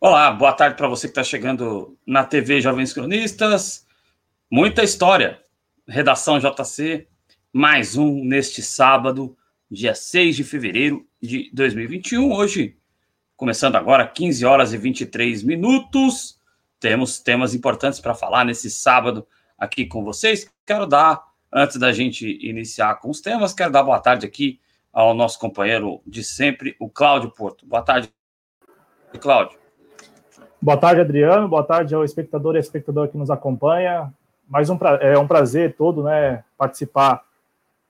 Olá, boa tarde para você que está chegando na TV Jovens Cronistas. Muita história. Redação JC, mais um neste sábado, dia 6 de fevereiro de 2021. Hoje, começando agora, 15 horas e 23 minutos. Temos temas importantes para falar nesse sábado aqui com vocês. Quero dar, antes da gente iniciar com os temas, quero dar boa tarde aqui ao nosso companheiro de sempre, o Cláudio Porto. Boa tarde, Cláudio. Boa tarde, Adriano. Boa tarde ao espectador e espectadora que nos acompanha. Mais um, é um prazer todo, né, participar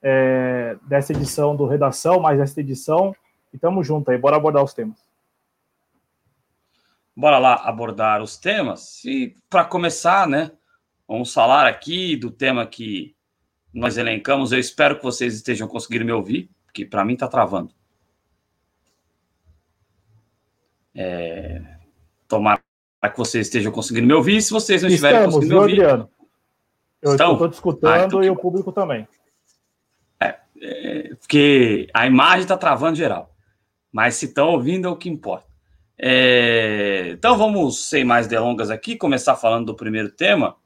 é, dessa edição do Redação, mais essa edição. E estamos juntos aí, bora abordar os temas. Bora lá abordar os temas. E para começar, né, vamos falar aqui do tema que nós elencamos. Eu espero que vocês estejam conseguindo me ouvir, porque para mim está travando. É, que vocês estejam conseguindo me ouvir. Se vocês não estiverem Estamos, conseguindo me ouvir. Adriano? Eu estou te escutando ah, então... e o público também. É, é, porque a imagem está travando geral. Mas se estão ouvindo é o que importa. É, então vamos, sem mais delongas aqui, começar falando do primeiro tema,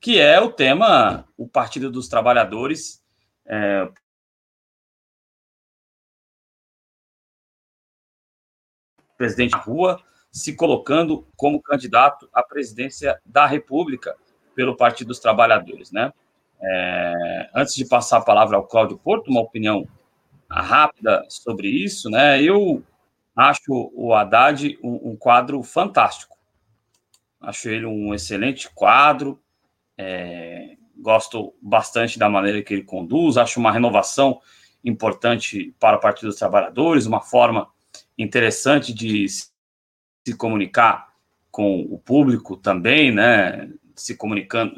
que é o tema o Partido dos Trabalhadores. É, presidente da rua se colocando como candidato à presidência da República pelo Partido dos Trabalhadores, né? É, antes de passar a palavra ao Cláudio Porto, uma opinião rápida sobre isso, né? Eu acho o Haddad um, um quadro fantástico. Acho ele um excelente quadro. É, gosto bastante da maneira que ele conduz. Acho uma renovação importante para o Partido dos Trabalhadores, uma forma interessante de se comunicar com o público também, né? Se comunicando,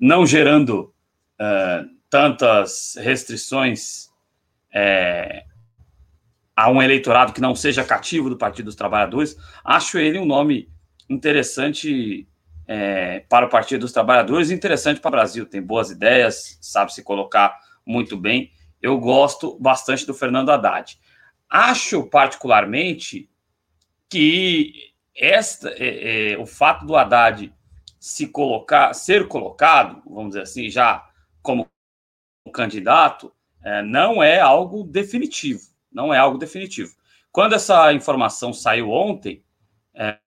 não gerando uh, tantas restrições é, a um eleitorado que não seja cativo do Partido dos Trabalhadores. Acho ele um nome interessante é, para o Partido dos Trabalhadores, interessante para o Brasil. Tem boas ideias, sabe se colocar muito bem. Eu gosto bastante do Fernando Haddad. Acho particularmente que esta, é, é, o fato do Haddad se colocar, ser colocado, vamos dizer assim, já como candidato, é, não é algo definitivo. Não é algo definitivo. Quando essa informação saiu ontem, é,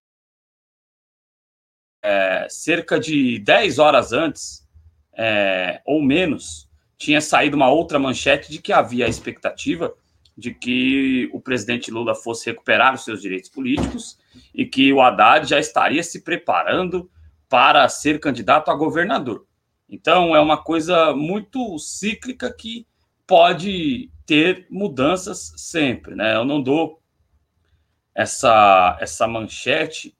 é, cerca de 10 horas antes, é, ou menos, tinha saído uma outra manchete de que havia a expectativa de que o presidente Lula fosse recuperar os seus direitos políticos e que o Haddad já estaria se preparando para ser candidato a governador. Então, é uma coisa muito cíclica que pode ter mudanças sempre, né? Eu não dou essa, essa manchete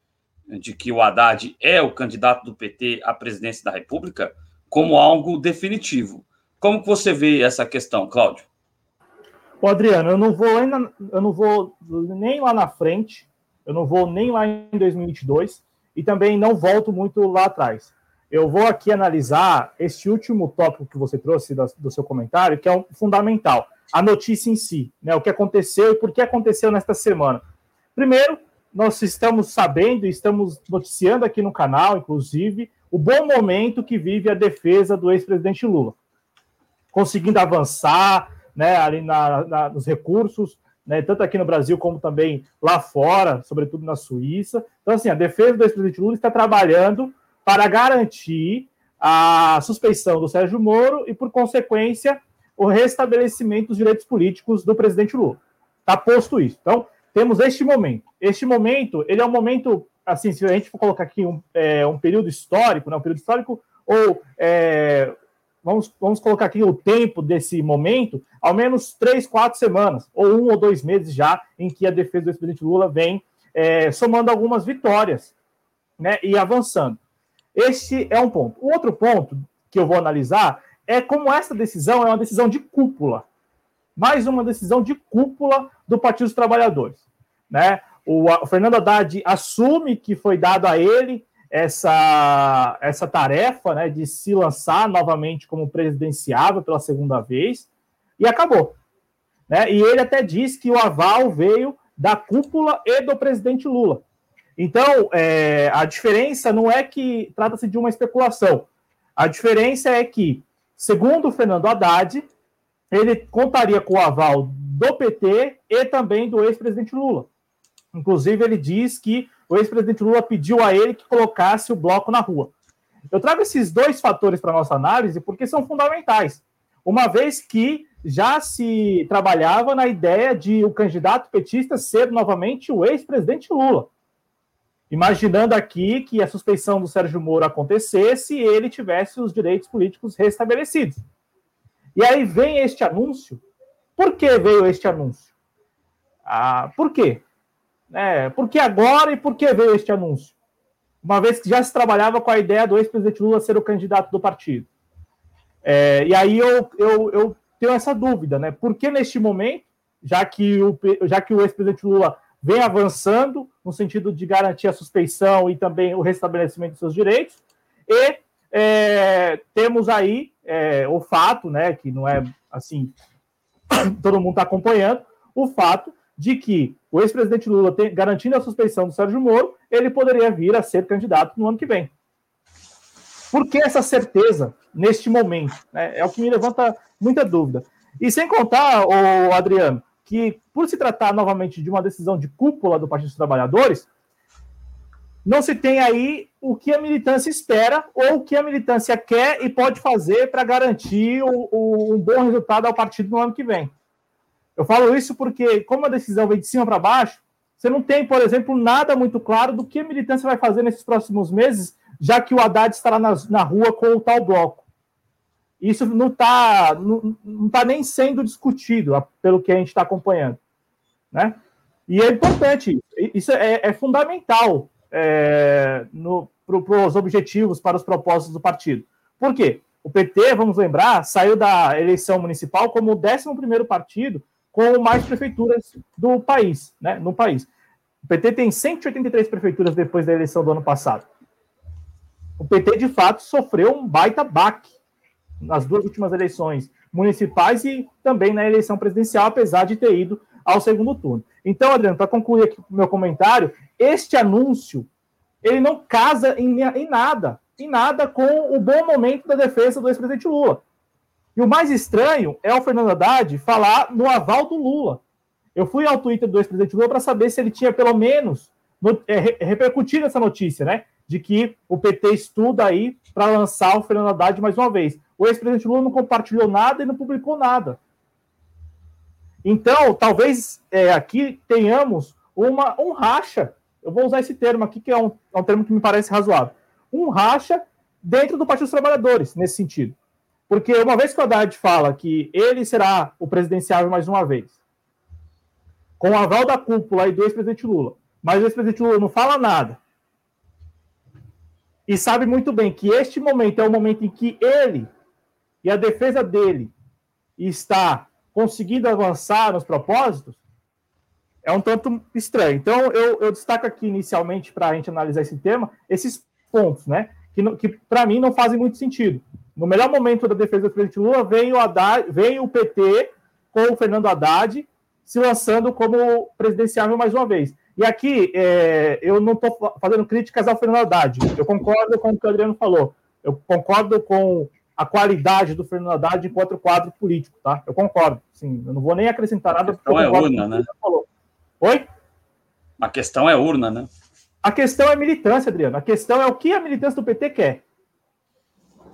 de que o Haddad é o candidato do PT à presidência da República como algo definitivo. Como que você vê essa questão, Cláudio? Ô, Adriano, eu não vou ainda, eu não vou nem lá na frente, eu não vou nem lá em 2022 e também não volto muito lá atrás. Eu vou aqui analisar este último tópico que você trouxe do, do seu comentário, que é um fundamental, a notícia em si, né? O que aconteceu e por que aconteceu nesta semana. Primeiro, nós estamos sabendo e estamos noticiando aqui no canal, inclusive, o bom momento que vive a defesa do ex-presidente Lula, conseguindo avançar, né, ali na, na, nos recursos, né, tanto aqui no Brasil como também lá fora, sobretudo na Suíça. Então, assim, a defesa do ex-presidente Lula está trabalhando para garantir a suspeição do Sérgio Moro e, por consequência, o restabelecimento dos direitos políticos do presidente Lula. Está posto isso. Então, temos este momento. Este momento, ele é um momento, assim, se a gente for colocar aqui um, é, um período histórico, né, um período histórico ou é, vamos, vamos colocar aqui o tempo desse momento, ao menos três, quatro semanas, ou um ou dois meses já, em que a defesa do ex-presidente Lula vem é, somando algumas vitórias né, e avançando. Este é um ponto. O outro ponto que eu vou analisar é como essa decisão é uma decisão de cúpula. Mais uma decisão de cúpula do Partido dos Trabalhadores. Né? O, o Fernando Haddad assume que foi dado a ele essa, essa tarefa né, de se lançar novamente como presidenciável pela segunda vez e acabou. Né? E ele até diz que o aval veio da cúpula e do presidente Lula. Então, é, a diferença não é que trata-se de uma especulação. A diferença é que, segundo o Fernando Haddad, ele contaria com o aval do PT e também do ex-presidente Lula. Inclusive, ele diz que o ex-presidente Lula pediu a ele que colocasse o bloco na rua. Eu trago esses dois fatores para nossa análise porque são fundamentais. Uma vez que já se trabalhava na ideia de o candidato petista ser novamente o ex-presidente Lula. Imaginando aqui que a suspeição do Sérgio Moro acontecesse e ele tivesse os direitos políticos restabelecidos. E aí vem este anúncio. Por que veio este anúncio? Ah, por quê? É, por que agora e por que veio este anúncio? Uma vez que já se trabalhava com a ideia do ex-presidente Lula ser o candidato do partido. É, e aí eu, eu, eu tenho essa dúvida, né? Por que neste momento, já que o, já que o ex-presidente Lula vem avançando no sentido de garantir a suspeição e também o restabelecimento de seus direitos, e é, temos aí é, o fato, né, que não é assim, todo mundo está acompanhando, o fato de que o ex-presidente Lula, tem, garantindo a suspeição do Sérgio Moro, ele poderia vir a ser candidato no ano que vem. Por que essa certeza neste momento? É, é o que me levanta muita dúvida. E sem contar, o Adriano, que por se tratar novamente de uma decisão de cúpula do Partido dos Trabalhadores, não se tem aí o que a militância espera ou o que a militância quer e pode fazer para garantir o, o, um bom resultado ao partido no ano que vem. Eu falo isso porque, como a decisão vem de cima para baixo, você não tem, por exemplo, nada muito claro do que a militância vai fazer nesses próximos meses, já que o Haddad estará na, na rua com o tal bloco. Isso não está não, não tá nem sendo discutido, pelo que a gente está acompanhando. Né? E é importante, isso é, é fundamental é, para os objetivos, para os propósitos do partido. Por quê? O PT, vamos lembrar, saiu da eleição municipal como o 11 partido com mais prefeituras do país, né, no país. O PT tem 183 prefeituras depois da eleição do ano passado. O PT, de fato, sofreu um baita baque nas duas últimas eleições municipais e também na eleição presidencial, apesar de ter ido ao segundo turno. Então, Adriano, para concluir aqui o meu comentário, este anúncio ele não casa em, em nada, em nada com o bom momento da defesa do ex-presidente Lula. E o mais estranho é o Fernando Haddad falar no aval do Lula. Eu fui ao Twitter do ex-presidente Lula para saber se ele tinha pelo menos no, é, repercutido essa notícia, né? De que o PT estuda aí para lançar o Fernando Haddad mais uma vez. O ex-presidente Lula não compartilhou nada e não publicou nada. Então, talvez é, aqui tenhamos uma, um racha. Eu vou usar esse termo aqui, que é um, é um termo que me parece razoável. Um racha dentro do Partido dos Trabalhadores, nesse sentido. Porque uma vez que o Haddad fala que ele será o presidenciável mais uma vez, com o aval da cúpula e do ex-presidente Lula, mas o ex-presidente Lula não fala nada, e sabe muito bem que este momento é o momento em que ele e a defesa dele está conseguindo avançar nos propósitos, é um tanto estranho. Então, eu, eu destaco aqui inicialmente, para a gente analisar esse tema, esses pontos, né? Que, que para mim não fazem muito sentido. No melhor momento da defesa do presidente Lula, veio o, Haddad, veio o PT com o Fernando Haddad se lançando como presidenciável mais uma vez. E aqui, é, eu não estou fazendo críticas ao Fernando Haddad. Eu concordo com o que o Adriano falou. Eu concordo com a qualidade do Fernando Haddad enquanto quadro político, tá? Eu concordo. Sim, eu não vou nem acrescentar nada. A questão é urna, né? Oi? A questão é urna, né? A questão é militância, Adriano. A questão é o que a militância do PT quer.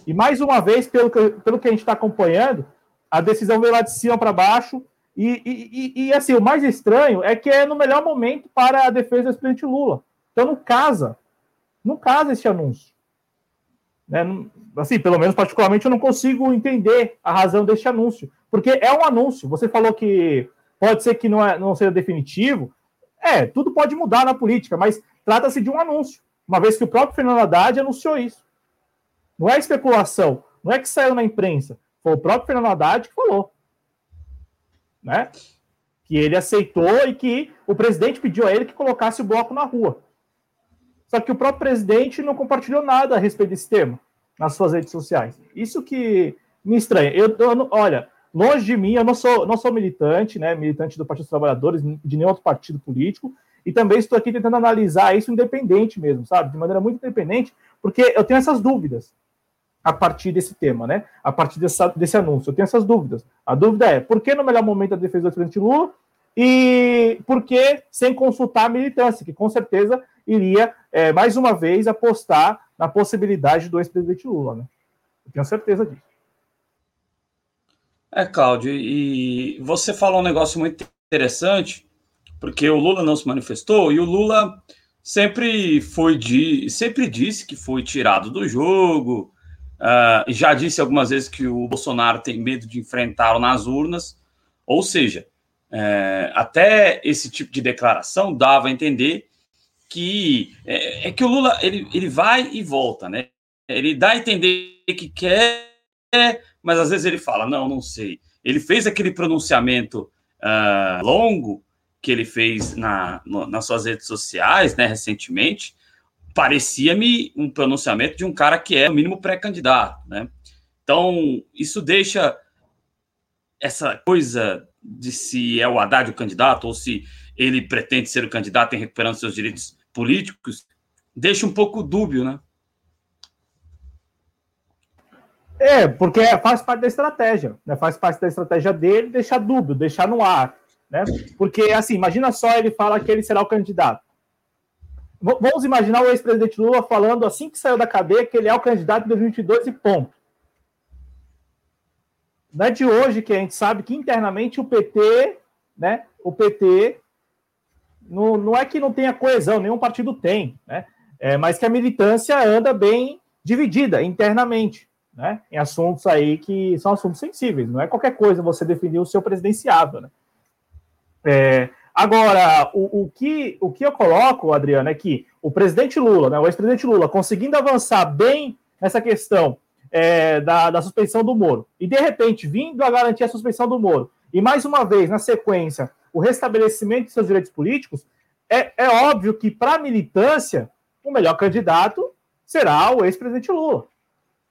E mais uma vez, pelo que, pelo que a gente está acompanhando, a decisão veio lá de cima para baixo e, e, e, assim, o mais estranho é que é no melhor momento para a defesa do presidente Lula. Então não casa. Não casa esse anúncio. Né? Assim, pelo menos particularmente eu não consigo entender a razão deste anúncio. Porque é um anúncio. Você falou que pode ser que não, é, não seja definitivo. É, tudo pode mudar na política, mas trata-se de um anúncio. Uma vez que o próprio Fernando Haddad anunciou isso. Não é especulação. Não é que saiu na imprensa. Foi o próprio Fernando Haddad que falou né? Que ele aceitou e que o presidente pediu a ele que colocasse o bloco na rua. Só que o próprio presidente não compartilhou nada a respeito desse tema nas suas redes sociais. Isso que me estranha. Eu, eu olha, longe de mim, eu não sou, não sou militante, né? Militante do Partido dos Trabalhadores, de nenhum outro partido político. e também estou aqui tentando analisar isso independente mesmo, sabe? De maneira muito independente, porque eu tenho essas dúvidas a partir desse tema, né? A partir dessa, desse anúncio. Eu tenho essas dúvidas. A dúvida é, por que no melhor momento da defesa do presidente Lula e por que sem consultar a militância, que com certeza iria, é, mais uma vez, apostar na possibilidade do ex-presidente Lula, né? Eu tenho certeza disso. É, Cláudio, e você falou um negócio muito interessante, porque o Lula não se manifestou e o Lula sempre foi de, sempre disse que foi tirado do jogo, uh, já disse algumas vezes que o Bolsonaro tem medo de enfrentá-lo nas urnas, ou seja, é, até esse tipo de declaração dava a entender que é, é, que o Lula ele, ele vai e volta, né? Ele dá a entender que quer, mas às vezes ele fala, não, não sei. Ele fez aquele pronunciamento uh, longo que ele fez na, no, nas suas redes sociais, né, recentemente, parecia-me um pronunciamento de um cara que é, no mínimo, pré-candidato, né? Então, isso deixa essa coisa de se é o Haddad o candidato ou se ele pretende ser o candidato em recuperando seus direitos políticos, deixa um pouco dúbio, né? É, porque faz parte da estratégia, né? Faz parte da estratégia dele deixar dúbio, deixar no ar, né? Porque, assim, imagina só ele fala que ele será o candidato. V vamos imaginar o ex-presidente Lula falando assim que saiu da cadeia que ele é o candidato de 2022 e ponto. Não é de hoje que a gente sabe que internamente o PT, né? O PT não, não é que não tenha coesão, nenhum partido tem, né? É, mas que a militância anda bem dividida internamente, né? Em assuntos aí que são assuntos sensíveis. Não é qualquer coisa você definir o seu presidenciável, né? É, agora, o, o, que, o que eu coloco, Adriano, é que o presidente Lula, né, o ex-presidente Lula, conseguindo avançar bem nessa questão é, da, da suspensão do Moro, e de repente vindo a garantir a suspensão do Moro, e mais uma vez, na sequência, o restabelecimento de seus direitos políticos, é, é óbvio que para a militância, o melhor candidato será o ex-presidente Lula.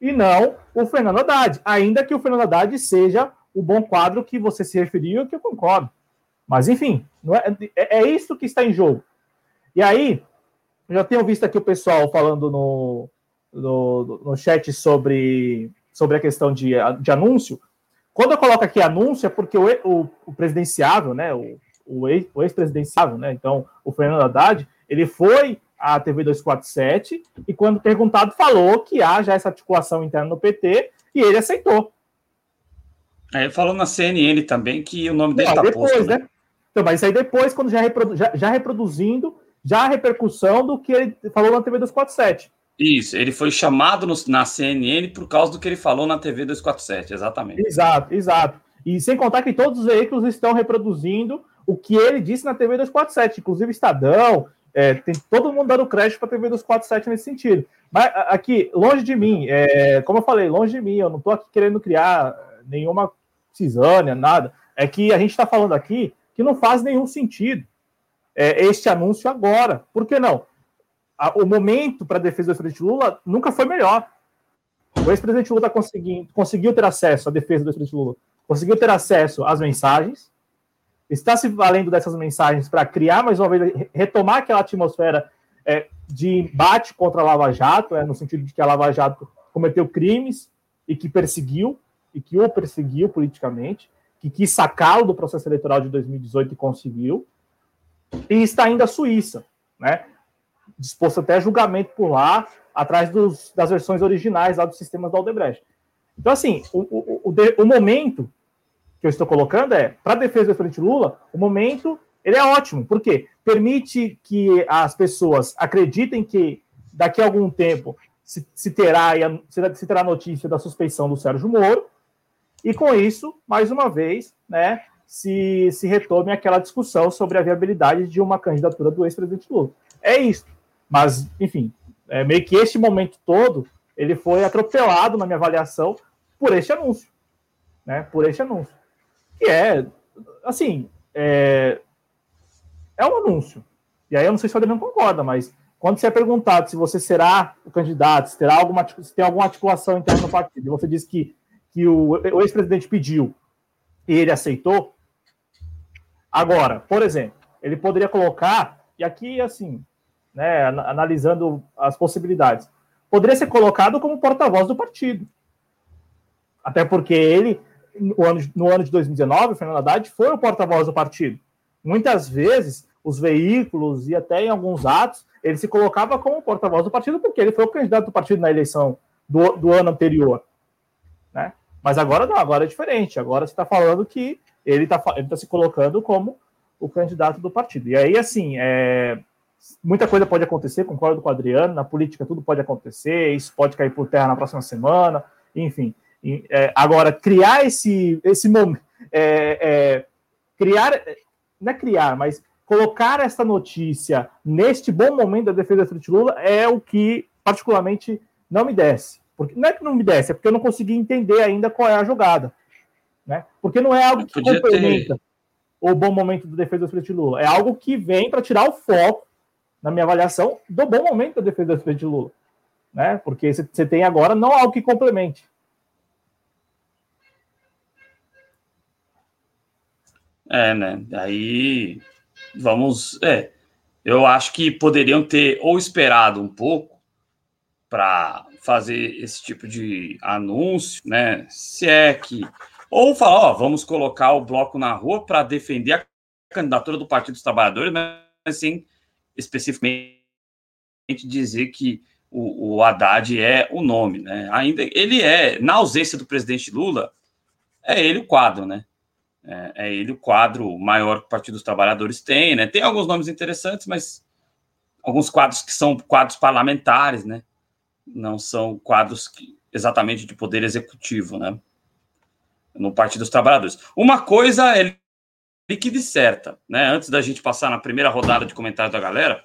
E não o Fernando Haddad. Ainda que o Fernando Haddad seja o bom quadro que você se referiu, que eu concordo. Mas, enfim, é, é, é, isso que está em jogo. E aí, já tenho visto aqui o pessoal falando no, no, no chat sobre, sobre a questão de, de anúncio. Quando eu coloco aqui anúncio, é porque o, o, o presidenciável, né, o, o ex-presidenciável, né, então o Fernando Haddad, ele foi à TV 247 e, quando perguntado, falou que há já essa articulação interna no PT e ele aceitou. É, ele falou na CNN também que o nome dele está posto. Né? né? Então, mas aí depois, quando já, reprodu já, já reproduzindo, já a repercussão do que ele falou na TV 247. Isso, ele foi chamado no, na CNN por causa do que ele falou na TV 247, exatamente. Exato, exato. E sem contar que todos os veículos estão reproduzindo o que ele disse na TV 247, inclusive Estadão, é, tem todo mundo dando crédito para a TV 247 nesse sentido. Mas aqui, longe de mim, é, como eu falei, longe de mim, eu não estou aqui querendo criar nenhuma cisânia, nada. É que a gente está falando aqui que não faz nenhum sentido é, este anúncio agora. Por que não? o momento para a defesa do ex-presidente Lula nunca foi melhor. O ex-presidente Lula tá conseguindo, conseguiu ter acesso à defesa do ex-presidente Lula, conseguiu ter acesso às mensagens, está se valendo dessas mensagens para criar mais uma vez, retomar aquela atmosfera é, de embate contra a Lava Jato, é, no sentido de que a Lava Jato cometeu crimes e que perseguiu, e que o perseguiu politicamente, que quis sacá-lo do processo eleitoral de 2018 e conseguiu, e está indo à Suíça, né? disposto até a julgamento por lá, atrás dos, das versões originais lá dos sistemas da Aldebrecht. Então, assim, o, o, o, o momento que eu estou colocando é, para a defesa do presidente Lula, o momento ele é ótimo, porque permite que as pessoas acreditem que daqui a algum tempo se, se terá se terá notícia da suspeição do Sérgio Moro, e com isso, mais uma vez, né, se, se retome aquela discussão sobre a viabilidade de uma candidatura do ex-presidente Lula. É isso. Mas, enfim, é meio que este momento todo, ele foi atropelado na minha avaliação por este anúncio, né? Por este anúncio. Que é, assim, é, é um anúncio. E aí eu não sei se o Adriano concorda, mas quando você é perguntado se você será o candidato, se, terá alguma, se tem alguma articulação interna no partido, e você diz que, que o, o ex-presidente pediu e ele aceitou, agora, por exemplo, ele poderia colocar e aqui, assim, né, analisando as possibilidades, poderia ser colocado como porta-voz do partido. Até porque ele, no ano, no ano de 2019, o Fernando Haddad foi o porta-voz do partido. Muitas vezes, os veículos e até em alguns atos, ele se colocava como porta-voz do partido porque ele foi o candidato do partido na eleição do, do ano anterior. Né? Mas agora não, agora é diferente. Agora você está falando que ele está ele tá se colocando como o candidato do partido. E aí, assim, é, muita coisa pode acontecer, concordo com o Adriano, na política tudo pode acontecer, isso pode cair por terra na próxima semana, enfim. É, agora, criar esse, esse momento, é, é, criar, não é criar, mas colocar essa notícia neste bom momento da defesa de Lula é o que particularmente não me desce. Porque, não é que não me desce, é porque eu não consegui entender ainda qual é a jogada. Né? Porque não é algo que complementa ter... o bom momento da defesa do Lula. É algo que vem para tirar o foco, na minha avaliação, do bom momento da defesa do Lula. Né? Porque você tem agora não algo que complemente. É, né? Aí vamos. É, eu acho que poderiam ter ou esperado um pouco para fazer esse tipo de anúncio, né? Se é que. Ou falar, ó, vamos colocar o bloco na rua para defender a candidatura do Partido dos Trabalhadores, mas assim, especificamente dizer que o, o Haddad é o nome, né? Ainda ele é, na ausência do presidente Lula, é ele o quadro, né? É, é, ele o quadro maior que o Partido dos Trabalhadores tem, né? Tem alguns nomes interessantes, mas alguns quadros que são quadros parlamentares, né? Não são quadros que, exatamente de poder executivo, né? No Partido dos Trabalhadores. Uma coisa é líquida e certa, né? Antes da gente passar na primeira rodada de comentários da galera,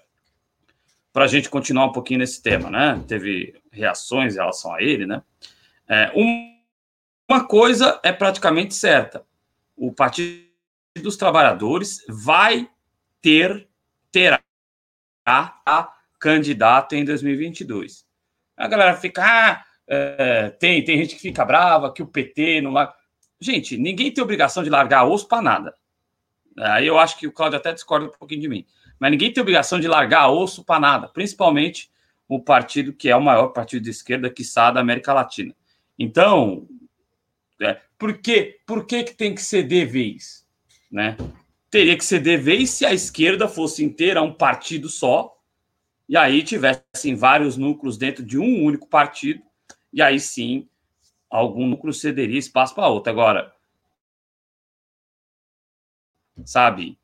para a gente continuar um pouquinho nesse tema, né? Teve reações em relação a ele, né? É, um, uma coisa é praticamente certa o Partido dos Trabalhadores vai ter, terá a candidato em 2022. A galera fica, ah, é, tem, tem gente que fica brava, que o PT não vai. Gente, ninguém tem obrigação de largar osso para nada. Aí eu acho que o Cláudio até discorda um pouquinho de mim. Mas ninguém tem obrigação de largar osso para nada, principalmente o partido que é o maior partido de esquerda, que está da América Latina. Então, é, por, quê? por que, que tem que ceder vez? Né? Teria que ceder vez se a esquerda fosse inteira um partido só, e aí tivessem vários núcleos dentro de um único partido, e aí sim algum núcleo cederia espaço para outro. Agora, sabe,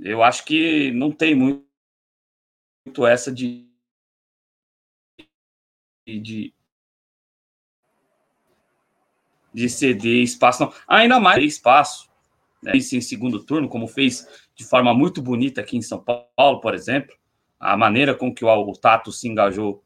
eu acho que não tem muito essa de, de de ceder espaço, não. ainda mais espaço, né? isso em segundo turno, como fez de forma muito bonita aqui em São Paulo, por exemplo, a maneira com que o, Tato se engajou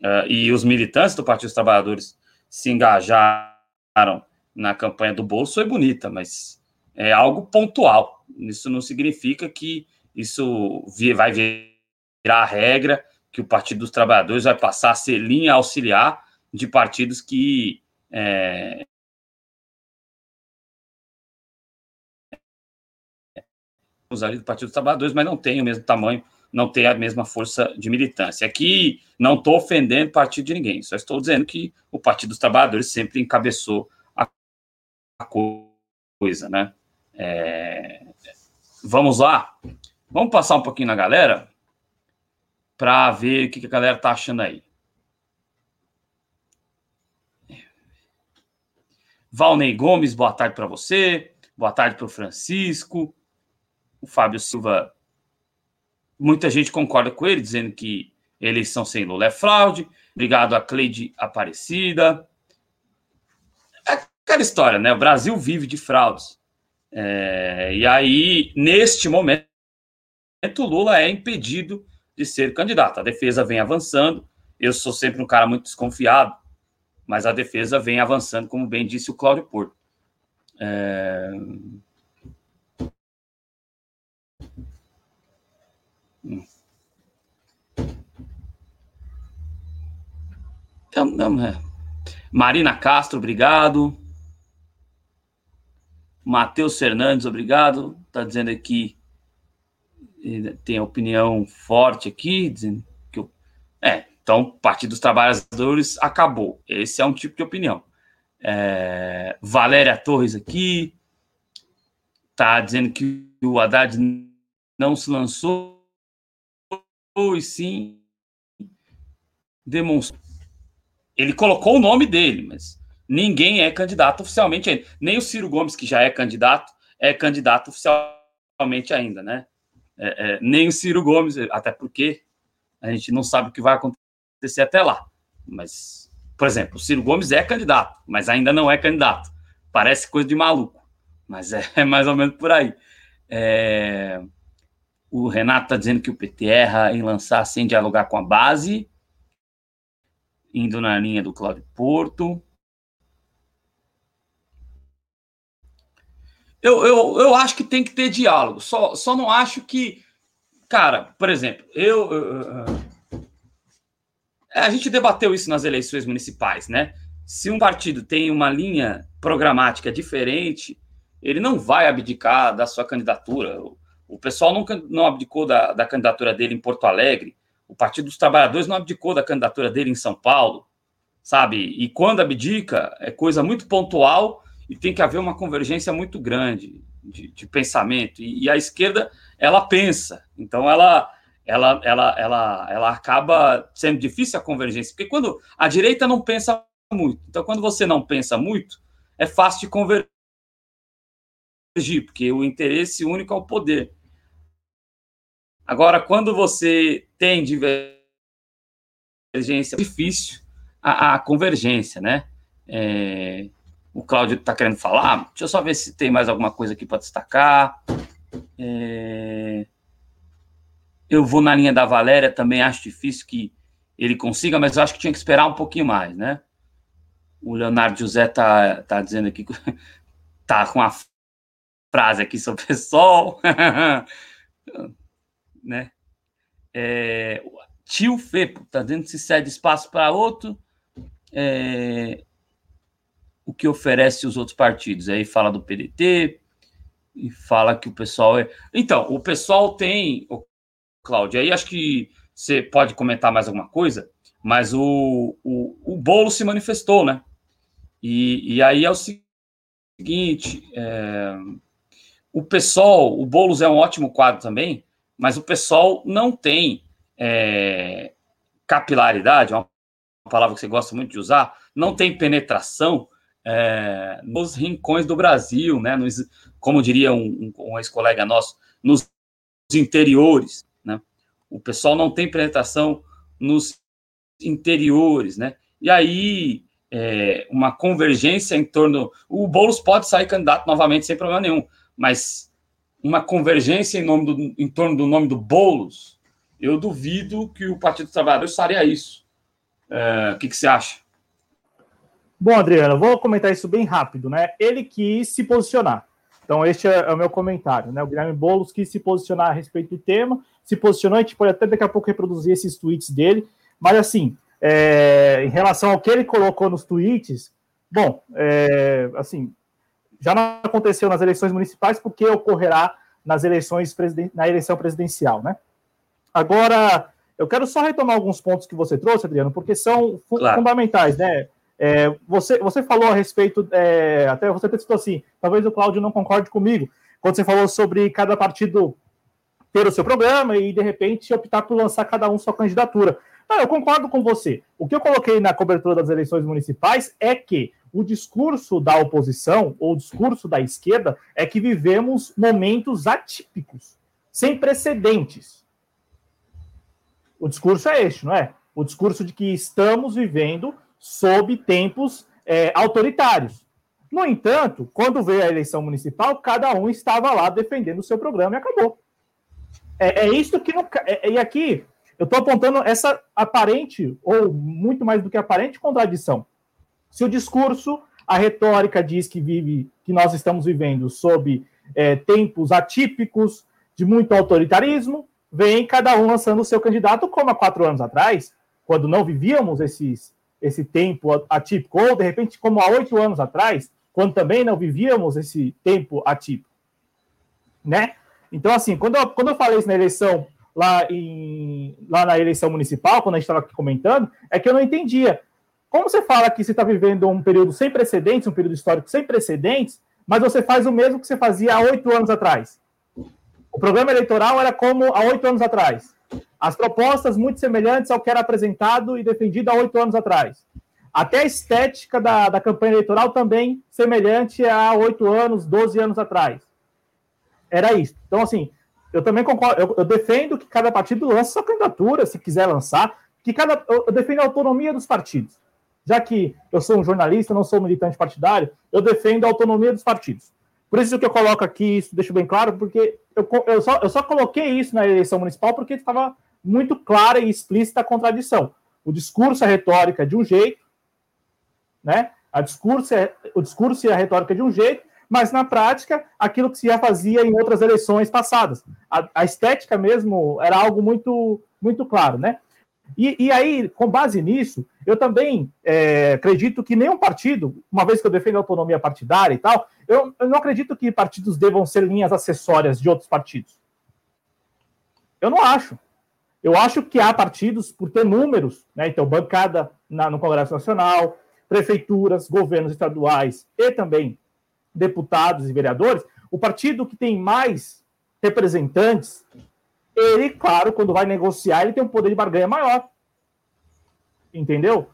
uh, e os militantes do Partido dos Trabalhadores se engajaram na campanha do Bolso foi bonita, mas é algo pontual. Isso não significa que isso vai virar a regra, que o Partido dos Trabalhadores vai passar a ser linha auxiliar de partidos que é, ali do Partido dos Trabalhadores, mas não tem o mesmo tamanho, não tem a mesma força de militância. Aqui não estou ofendendo partido de ninguém, só estou dizendo que o Partido dos Trabalhadores sempre encabeçou a coisa, né? É... Vamos lá? Vamos passar um pouquinho na galera para ver o que a galera está achando aí. Valnei Gomes, boa tarde para você. Boa tarde para o Francisco o Fábio Silva, muita gente concorda com ele, dizendo que eleição sem Lula é fraude. Obrigado a Cleide Aparecida. É aquela história, né? O Brasil vive de fraudes. É, e aí, neste momento, Lula é impedido de ser candidato. A defesa vem avançando. Eu sou sempre um cara muito desconfiado, mas a defesa vem avançando, como bem disse o Cláudio Porto. É, Então, não, é. Marina Castro, obrigado. Matheus Fernandes, obrigado. Está dizendo aqui tem a opinião forte aqui, dizendo que. É, então, Partido dos Trabalhadores acabou. Esse é um tipo de opinião. É, Valéria Torres aqui está dizendo que o Haddad não se lançou e sim demonstrou. Ele colocou o nome dele, mas ninguém é candidato oficialmente ainda. Nem o Ciro Gomes, que já é candidato, é candidato oficialmente ainda, né? É, é, nem o Ciro Gomes, até porque a gente não sabe o que vai acontecer até lá. Mas, por exemplo, o Ciro Gomes é candidato, mas ainda não é candidato. Parece coisa de maluco, mas é, é mais ou menos por aí. É, o Renato está dizendo que o PT erra em lançar sem dialogar com a base, indo na linha do Cláudio Porto. Eu, eu, eu acho que tem que ter diálogo, só, só não acho que. Cara, por exemplo, eu, eu a gente debateu isso nas eleições municipais, né? Se um partido tem uma linha programática diferente, ele não vai abdicar da sua candidatura. O pessoal nunca não abdicou da, da candidatura dele em Porto Alegre. O Partido dos Trabalhadores não abdicou da candidatura dele em São Paulo, sabe? E quando abdica, é coisa muito pontual e tem que haver uma convergência muito grande de, de pensamento. E, e, a esquerda, ela pensa. Então, ela ela, ela, ela, ela acaba sendo difícil a convergência, porque quando a direita não pensa muito, então quando você não pensa muito, é fácil de convergir, porque o interesse único é o poder. Agora, quando você tem divergência, é difícil a, a convergência, né? É, o Cláudio está querendo falar. Deixa eu só ver se tem mais alguma coisa aqui para destacar. É, eu vou na linha da Valéria, também acho difícil que ele consiga, mas acho que tinha que esperar um pouquinho mais, né? O Leonardo José tá, tá dizendo aqui, tá com uma frase aqui sobre o pessoal, né? É, tio Fepo tá dizendo que se cede espaço para outro, é, o que oferece os outros partidos. Aí fala do PDT e fala que o pessoal é. Então, o pessoal tem Cláudio. Aí acho que você pode comentar mais alguma coisa, mas o, o, o bolo se manifestou, né? E, e aí é o seguinte: é, o PSOL, o Boulos é um ótimo quadro também, mas o PSOL não tem é, capilaridade, é uma palavra que você gosta muito de usar, não tem penetração é, nos rincões do Brasil, né? Nos, como diria um, um ex-colega nosso, nos interiores o pessoal não tem penetração nos interiores, né? E aí, é, uma convergência em torno. O Boulos pode sair candidato novamente sem problema nenhum, mas uma convergência em, nome do, em torno do nome do Boulos, eu duvido que o Partido dos Trabalhadores faria isso. É, o que, que você acha? Bom, Adriano, vou comentar isso bem rápido, né? Ele quis se posicionar. Então, este é, é o meu comentário, né? O Guilherme Boulos quis se posicionar a respeito do tema, se posicionou, a gente pode até daqui a pouco reproduzir esses tweets dele, mas assim, é, em relação ao que ele colocou nos tweets, bom, é, assim, já não aconteceu nas eleições municipais, porque ocorrerá nas eleições na eleição presidencial, né? Agora, eu quero só retomar alguns pontos que você trouxe, Adriano, porque são claro. fundamentais, né? É, você, você falou a respeito, é, até você citou assim, talvez o Cláudio não concorde comigo, quando você falou sobre cada partido ter o seu programa e, de repente, optar por lançar cada um sua candidatura. Não, eu concordo com você. O que eu coloquei na cobertura das eleições municipais é que o discurso da oposição, ou o discurso da esquerda, é que vivemos momentos atípicos, sem precedentes. O discurso é este, não é? O discurso de que estamos vivendo sob tempos é, autoritários. No entanto, quando veio a eleição municipal, cada um estava lá defendendo o seu programa e acabou. É, é isso que não. É, e aqui eu estou apontando essa aparente, ou muito mais do que aparente, contradição. Se o discurso, a retórica diz que vive, que nós estamos vivendo sob é, tempos atípicos, de muito autoritarismo, vem cada um lançando o seu candidato, como há quatro anos atrás, quando não vivíamos esses esse tempo atípico, ou de repente, como há oito anos atrás, quando também não vivíamos esse tempo atípico, né? Então, assim, quando eu, quando eu falei isso na eleição, lá, em, lá na eleição municipal, quando a gente estava aqui comentando, é que eu não entendia. Como você fala que você está vivendo um período sem precedentes, um período histórico sem precedentes, mas você faz o mesmo que você fazia há oito anos atrás? O programa eleitoral era como há oito anos atrás. As propostas muito semelhantes ao que era apresentado e defendido há oito anos atrás. Até a estética da, da campanha eleitoral também semelhante a oito anos, doze anos atrás. Era isso. Então, assim, eu também concordo, eu, eu, defendo que cada partido lance sua candidatura, se quiser lançar, que cada, eu, eu defendo a autonomia dos partidos. Já que eu sou um jornalista, não sou militante partidário, eu defendo a autonomia dos partidos. Por isso que eu coloco aqui, isso deixo bem claro, porque eu, eu, só, eu só coloquei isso na eleição municipal porque estava muito clara e explícita a contradição. O discurso, a retórica de um jeito, né? A discurso, o discurso e a retórica de um jeito, mas na prática, aquilo que se já fazia em outras eleições passadas. A, a estética mesmo era algo muito, muito claro, né? E, e aí, com base nisso, eu também é, acredito que nenhum partido, uma vez que eu defendo a autonomia partidária e tal, eu, eu não acredito que partidos devam ser linhas acessórias de outros partidos. Eu não acho. Eu acho que há partidos, por ter números, né, então, bancada na, no Congresso Nacional, prefeituras, governos estaduais e também deputados e vereadores, o partido que tem mais representantes, ele, claro, quando vai negociar, ele tem um poder de barganha maior. Entendeu?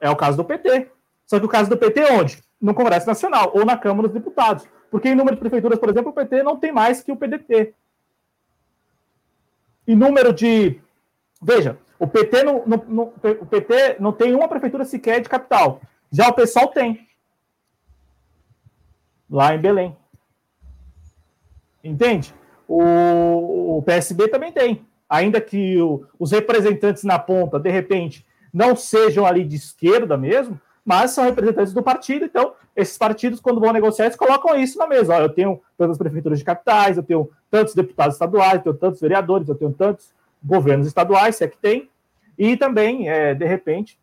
É o caso do PT. Só que o caso do PT é onde? No Congresso Nacional ou na Câmara dos Deputados. Porque em número de prefeituras, por exemplo, o PT não tem mais que o PDT. Em número de. Veja, o PT não, não, não, o PT não tem uma prefeitura sequer de capital. Já o pessoal tem lá em Belém. Entende? O, o PSB também tem. Ainda que o, os representantes na ponta, de repente, não sejam ali de esquerda mesmo, mas são representantes do partido, então esses partidos, quando vão negociar, eles colocam isso na mesa. Ó, eu tenho tantas prefeituras de capitais, eu tenho tantos deputados estaduais, eu tenho tantos vereadores, eu tenho tantos governos estaduais, se é que tem, e também, é, de repente,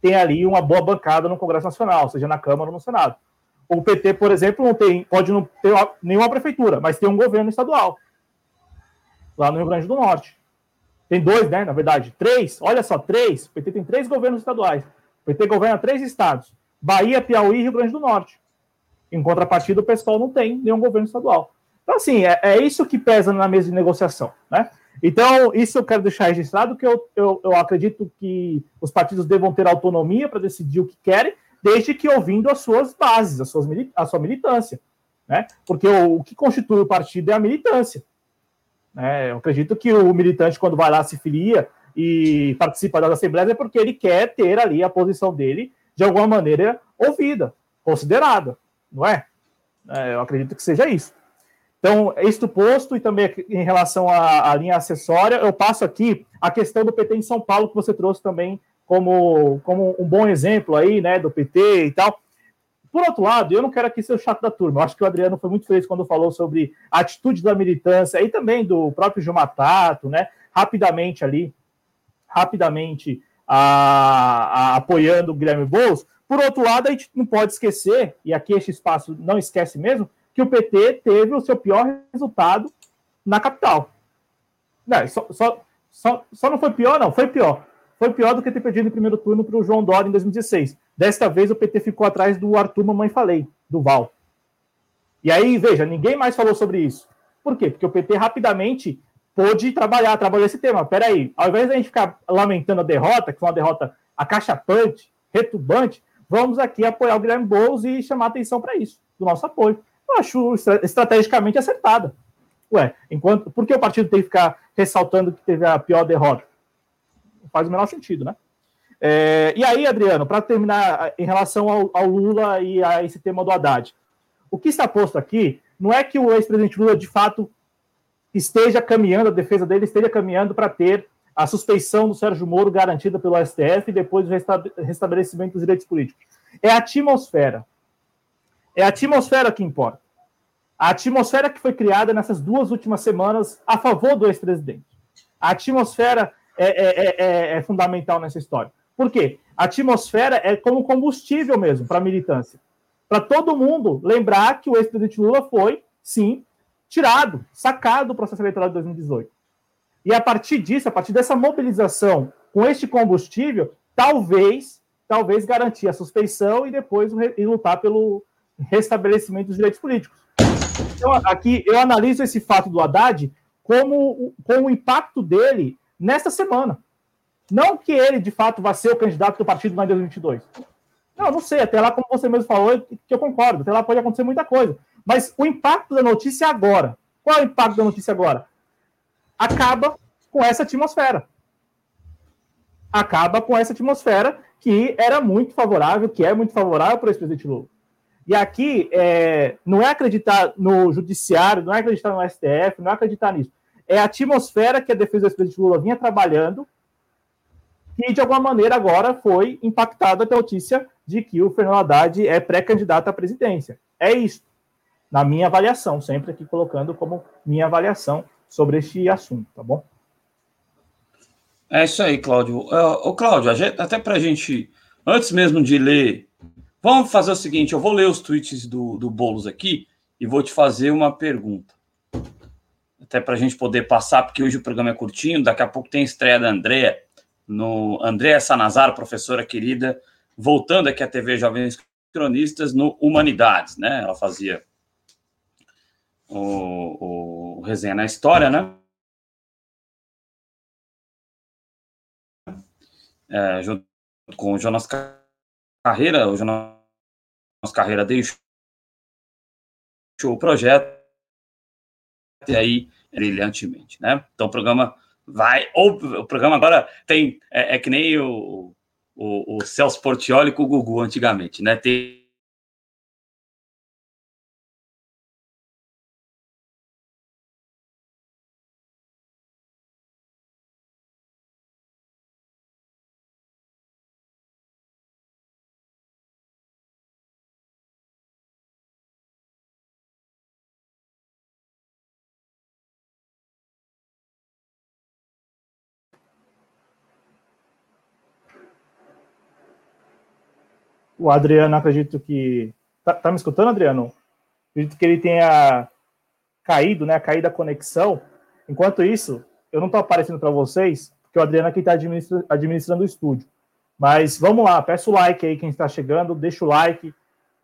tem ali uma boa bancada no Congresso Nacional, seja na Câmara ou no Senado. O PT, por exemplo, não tem, pode não ter nenhuma prefeitura, mas tem um governo estadual. Lá no Rio Grande do Norte. Tem dois, né? Na verdade, três. Olha só, três. O PT tem três governos estaduais. O PT governa três estados: Bahia, Piauí e Rio Grande do Norte. Em contrapartida, o pessoal não tem nenhum governo estadual. Então, assim, é, é isso que pesa na mesa de negociação, né? Então, isso eu quero deixar registrado, que eu, eu, eu acredito que os partidos devam ter autonomia para decidir o que querem, desde que ouvindo as suas bases, as suas, a sua militância. Né? Porque o, o que constitui o partido é a militância. Né? Eu acredito que o militante, quando vai lá, se filia e participa das assembleias, é porque ele quer ter ali a posição dele, de alguma maneira, ouvida, considerada, não é? é eu acredito que seja isso. Então, isto posto, e também em relação à, à, linha acessória, eu passo aqui a questão do PT em São Paulo, que você trouxe também como, como um bom exemplo aí, né, do PT e tal. Por outro lado, eu não quero aqui ser o chato da turma. Eu acho que o Adriano foi muito feliz quando falou sobre a atitude da militância e também do próprio Gilmar Tato, né? Rapidamente ali, rapidamente a, a, apoiando o Guilherme Boulos. Por outro lado, a gente não pode esquecer, e aqui este espaço não esquece mesmo, que o PT teve o seu pior resultado na capital. Não, só, só, só, só não foi pior, não, foi pior foi pior do que ter perdido no primeiro turno para o João Dória em 2016. Desta vez o PT ficou atrás do Arthur Mamãe Falei, do Val. E aí, veja, ninguém mais falou sobre isso. Por quê? Porque o PT rapidamente pôde trabalhar, trabalhar esse tema. Peraí, ao invés de a gente ficar lamentando a derrota, que foi uma derrota acachapante, retubante, vamos aqui apoiar o Guilherme Boulos e chamar atenção para isso, do nosso apoio. Eu acho estrategicamente acertada. Ué, enquanto, por que o partido tem que ficar ressaltando que teve a pior derrota? Faz o menor sentido, né? É, e aí, Adriano, para terminar em relação ao, ao, Lula e a esse tema do Haddad, o que está posto aqui não é que o ex-presidente Lula de fato esteja caminhando, a defesa dele esteja caminhando para ter a suspeição do Sérgio Moro garantida pelo STF e depois o restabelecimento dos direitos políticos. É a atmosfera. É a atmosfera que importa. A atmosfera que foi criada nessas duas últimas semanas a favor do ex-presidente. A atmosfera é é, é, é, é fundamental nessa história. Por quê? A atmosfera é como combustível mesmo para a militância. Para todo mundo lembrar que o ex-presidente Lula foi, sim, tirado, sacado do processo eleitoral de 2018. E a partir disso, a partir dessa mobilização com este combustível, talvez, talvez garantir a suspeição e depois e lutar pelo restabelecimento dos direitos políticos. Então, aqui eu analiso esse fato do Haddad como, como o impacto dele nesta semana. Não que ele, de fato, vá ser o candidato do partido em 2022. Não, não sei. Até lá, como você mesmo falou, que eu concordo. Até lá pode acontecer muita coisa. Mas o impacto da notícia agora. Qual é o impacto da notícia agora? Acaba com essa atmosfera. Acaba com essa atmosfera que era muito favorável, que é muito favorável para o ex-presidente Lula. E aqui é, não é acreditar no judiciário, não é acreditar no STF, não é acreditar nisso. É a atmosfera que a defesa do ex-presidente Lula vinha trabalhando e, de alguma maneira, agora foi impactada pela notícia de que o Fernando Haddad é pré-candidato à presidência. É isso, na minha avaliação, sempre aqui colocando como minha avaliação sobre este assunto, tá bom? É isso aí, Cláudio. Ô, Cláudio, até para a gente, antes mesmo de ler Vamos fazer o seguinte: eu vou ler os tweets do, do Boulos aqui e vou te fazer uma pergunta. Até para a gente poder passar, porque hoje o programa é curtinho, daqui a pouco tem a estreia da Andréa, no Andréa Sanazar, professora querida, voltando aqui à TV Jovens Cronistas no Humanidades, né? Ela fazia o, o resenha na história, né? É, junto com o Jonas carreira, a nossa carreira deixou o projeto e aí brilhantemente, né? Então o programa vai, ou o programa agora tem, é, é que nem o, o, o Celso Portioli com o Gugu antigamente, né? Tem o Adriano, acredito que. Tá, tá, me escutando, Adriano? Acredito que ele tenha caído, né? Caído a conexão. Enquanto isso, eu não estou aparecendo para vocês, porque o Adriano aqui está administra, administrando o estúdio. Mas vamos lá, peço o like aí quem está chegando, deixa o like,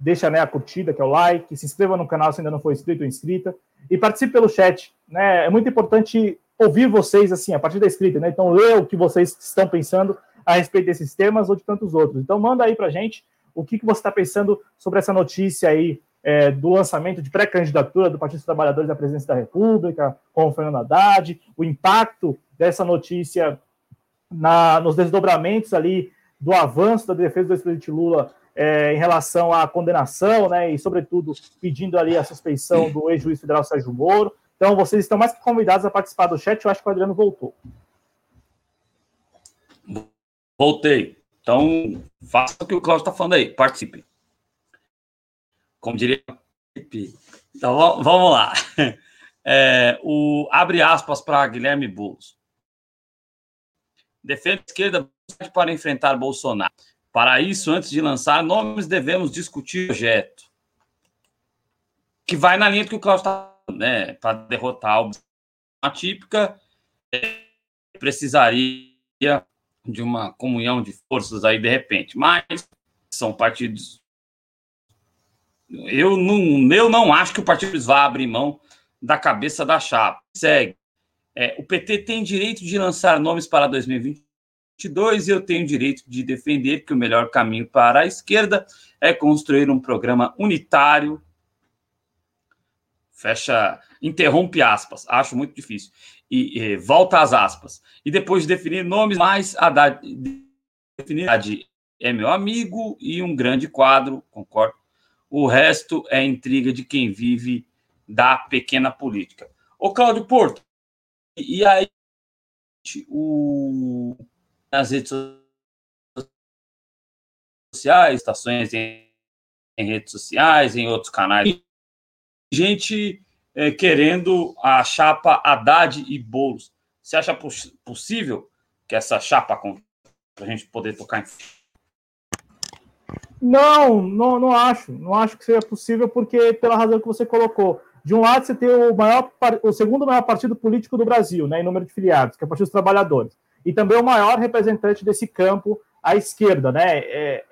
deixa né, a curtida, que é o like, se inscreva no canal se ainda não for inscrito ou inscrita, e participe pelo chat. Né? É muito importante ouvir vocês assim, a partir da escrita, né? Então, ler o que vocês estão pensando a respeito desses temas ou de tantos outros. Então, manda aí para gente o que, que você está pensando sobre essa notícia aí é, do lançamento de pré-candidatura do Partido dos Trabalhadores à presidência da República, com o Fernando Haddad, o impacto dessa notícia na, nos desdobramentos ali do avanço da defesa do ex-presidente Lula é, em relação à condenação, né, e sobretudo pedindo ali a suspeição do ex-juiz federal Sérgio Moro. Então, vocês estão mais que convidados a participar do chat. Eu acho que o Adriano voltou. Voltei. Então, faça o que o Cláudio está falando aí, participe. Como diria. Então, vamos lá. É, o, abre aspas para Guilherme Boulos. Defende a esquerda para enfrentar Bolsonaro. Para isso, antes de lançar nomes, devemos discutir o projeto. Que vai na linha do que o Cláudio está né? Para derrotar a atípica, precisaria de uma comunhão de forças aí de repente, mas são partidos. Eu não, eu não acho que o partido vá abrir mão da cabeça da chapa. Segue. É, o PT tem direito de lançar nomes para 2022 e eu tenho direito de defender que o melhor caminho para a esquerda é construir um programa unitário. Fecha, interrompe aspas. Acho muito difícil e, e volta às aspas. E depois de definir nomes mais, Haddad definir Haddad é meu amigo e um grande quadro, concordo. O resto é intriga de quem vive da pequena política. Ô, Cláudio Porto, e aí o, nas redes sociais, estações em, em redes sociais, em outros canais, gente é, querendo a chapa Haddad e Boulos. Você acha poss possível que essa chapa para a gente poder tocar em não, não, não acho. Não acho que seja possível, porque pela razão que você colocou. De um lado, você tem o, maior, o segundo maior partido político do Brasil, né, em número de filiados, que é o Partido dos Trabalhadores, e também o maior representante desse campo à esquerda, né? É,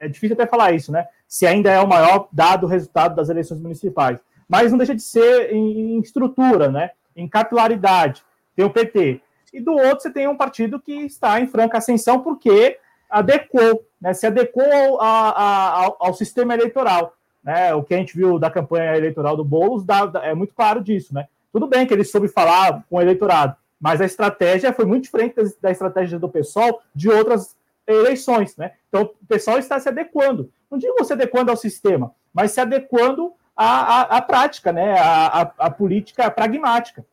é difícil até falar isso, né? Se ainda é o maior dado o resultado das eleições municipais. Mas não deixa de ser em, estrutura, né? Em capilaridade. Tem o PT. E do outro, você tem um partido que está em franca ascensão porque adequou, né? Se adequou a, a, ao, ao sistema eleitoral. Né? O que a gente viu da campanha eleitoral do Boulos dá, é muito claro disso, né? Tudo bem que ele soube falar com o eleitorado, mas a estratégia foi muito diferente da estratégia do PSOL de outras eleições, né? Então, o pessoal está se adequando. Não digo se adequando ao sistema, mas se adequando à prática, né? À, à, política pragmática,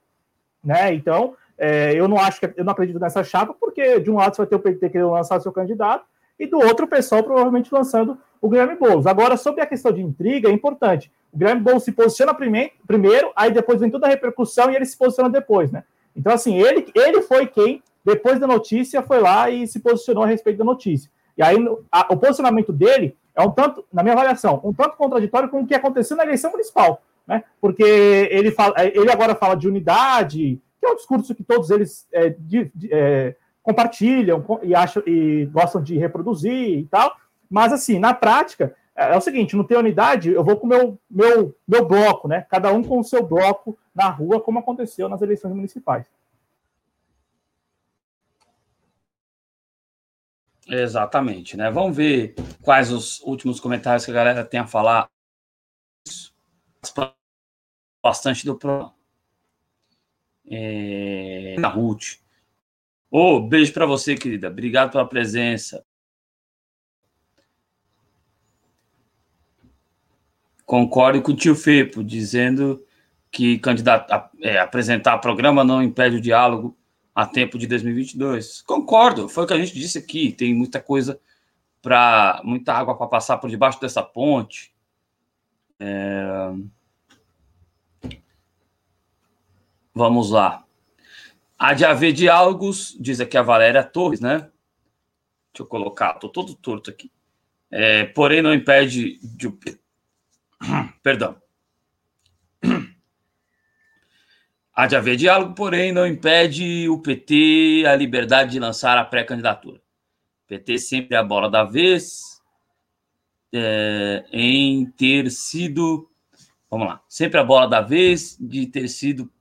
né? Então, é, eu não acho que eu não acredito nessa chapa, porque de um lado você vai ter o PT querendo lançar seu candidato, e do outro o pessoal provavelmente lançando o Guilherme Boulos. Agora, sobre a questão de intriga, é importante. O Guilherme Boulos se posiciona primeiro, primeiro, aí depois vem toda a repercussão e ele se posiciona depois, né? Então, assim, ele, ele foi quem depois da notícia, foi lá e se posicionou a respeito da notícia. E aí, a, o posicionamento dele é um tanto, na minha avaliação, um tanto contraditório com o que aconteceu na eleição municipal, né? Porque ele, fala, ele agora fala de unidade, que é um discurso que todos eles é, de, de, é, compartilham e, acham, e gostam de reproduzir e tal, mas assim, na prática, é, é o seguinte, não tem unidade, eu vou com o meu, meu, meu bloco, né? Cada um com o seu bloco na rua, como aconteceu nas eleições municipais. Exatamente, né? Vamos ver quais os últimos comentários que a galera tem a falar. Bastante do programa. É... Ruth. Ô, oh, beijo para você, querida. Obrigado pela presença. Concordo com o tio Fepo, dizendo que candidato, é, apresentar programa não impede o diálogo a tempo de 2022. Concordo, foi o que a gente disse aqui. Tem muita coisa para muita água para passar por debaixo dessa ponte. É... Vamos lá. Há de haver diálogos, diz aqui a Valéria Torres, né? Deixa eu colocar, estou todo torto aqui. É, porém, não impede de. Perdão. Há de haver diálogo, porém, não impede o PT a liberdade de lançar a pré-candidatura. O PT sempre é a bola da vez é, em ter sido. Vamos lá. Sempre a bola da vez de ter sido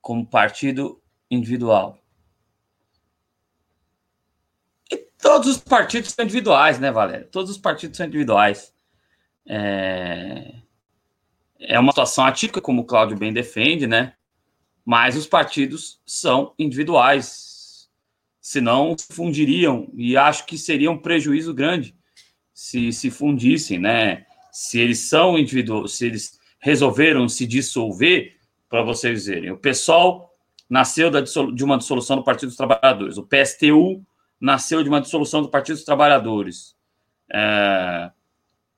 como partido individual. E todos os partidos são individuais, né, Valéria? Todos os partidos são individuais. É é uma situação atípica, como o Cláudio bem defende, né? Mas os partidos são individuais, senão se fundiriam, e acho que seria um prejuízo grande se se fundissem, né? Se eles são individuais, se eles resolveram se dissolver, para vocês verem. O PSOL nasceu de uma dissolução do Partido dos Trabalhadores, o PSTU nasceu de uma dissolução do Partido dos Trabalhadores. É,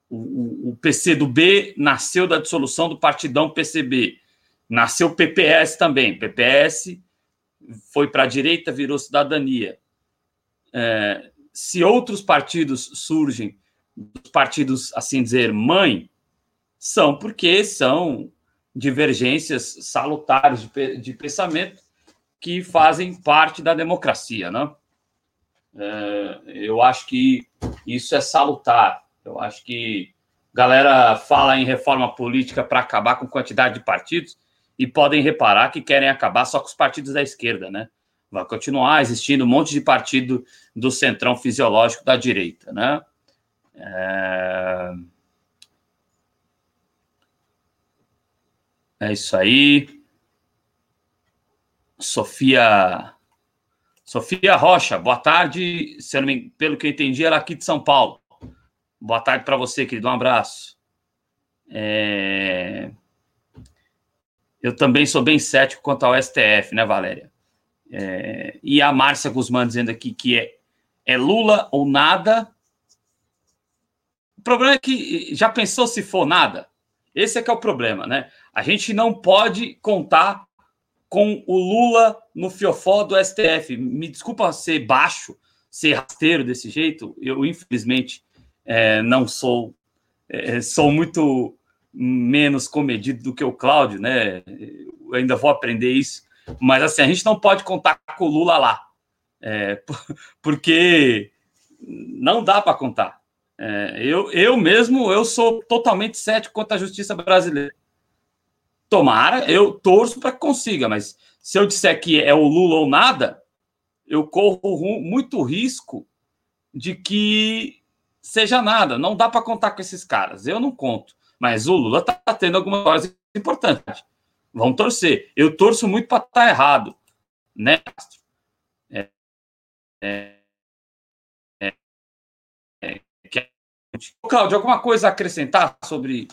o, o PC do B nasceu da dissolução do Partidão PCB. Nasceu PPS também. PPS foi para a direita, virou cidadania. É, se outros partidos surgem, partidos, assim dizer, mãe, são porque são divergências salutares de, de pensamento que fazem parte da democracia, né? É, eu acho que isso é salutar. Eu acho que galera fala em reforma política para acabar com quantidade de partidos e podem reparar que querem acabar só com os partidos da esquerda, né? Vai continuar existindo um monte de partido do centrão fisiológico da direita, né? É, é isso aí. Sofia Sofia Rocha, boa tarde. Se me... pelo que eu entendi, ela é aqui de São Paulo. Boa tarde para você, querido. Um abraço. É... Eu também sou bem cético quanto ao STF, né, Valéria? É... E a Márcia Guzmán dizendo aqui que é, é Lula ou nada. O problema é que já pensou se for nada? Esse é que é o problema, né? A gente não pode contar com o Lula no fiofó do STF. Me desculpa ser baixo, ser rasteiro desse jeito. Eu, infelizmente, é, não sou, é, sou muito menos comedido do que o Cláudio, né? Eu ainda vou aprender isso. Mas assim, a gente não pode contar com o Lula lá. É, porque não dá para contar. É, eu, eu mesmo eu sou totalmente cético quanto à justiça brasileira. Tomara, eu torço para que consiga, mas se eu disser que é o Lula ou nada, eu corro muito risco de que seja nada. Não dá para contar com esses caras. Eu não conto. Mas o Lula está tendo algumas coisas importantes. Vamos torcer. Eu torço muito para estar tá errado, né, é, é, é, é, é, Cláudio, alguma coisa a acrescentar sobre.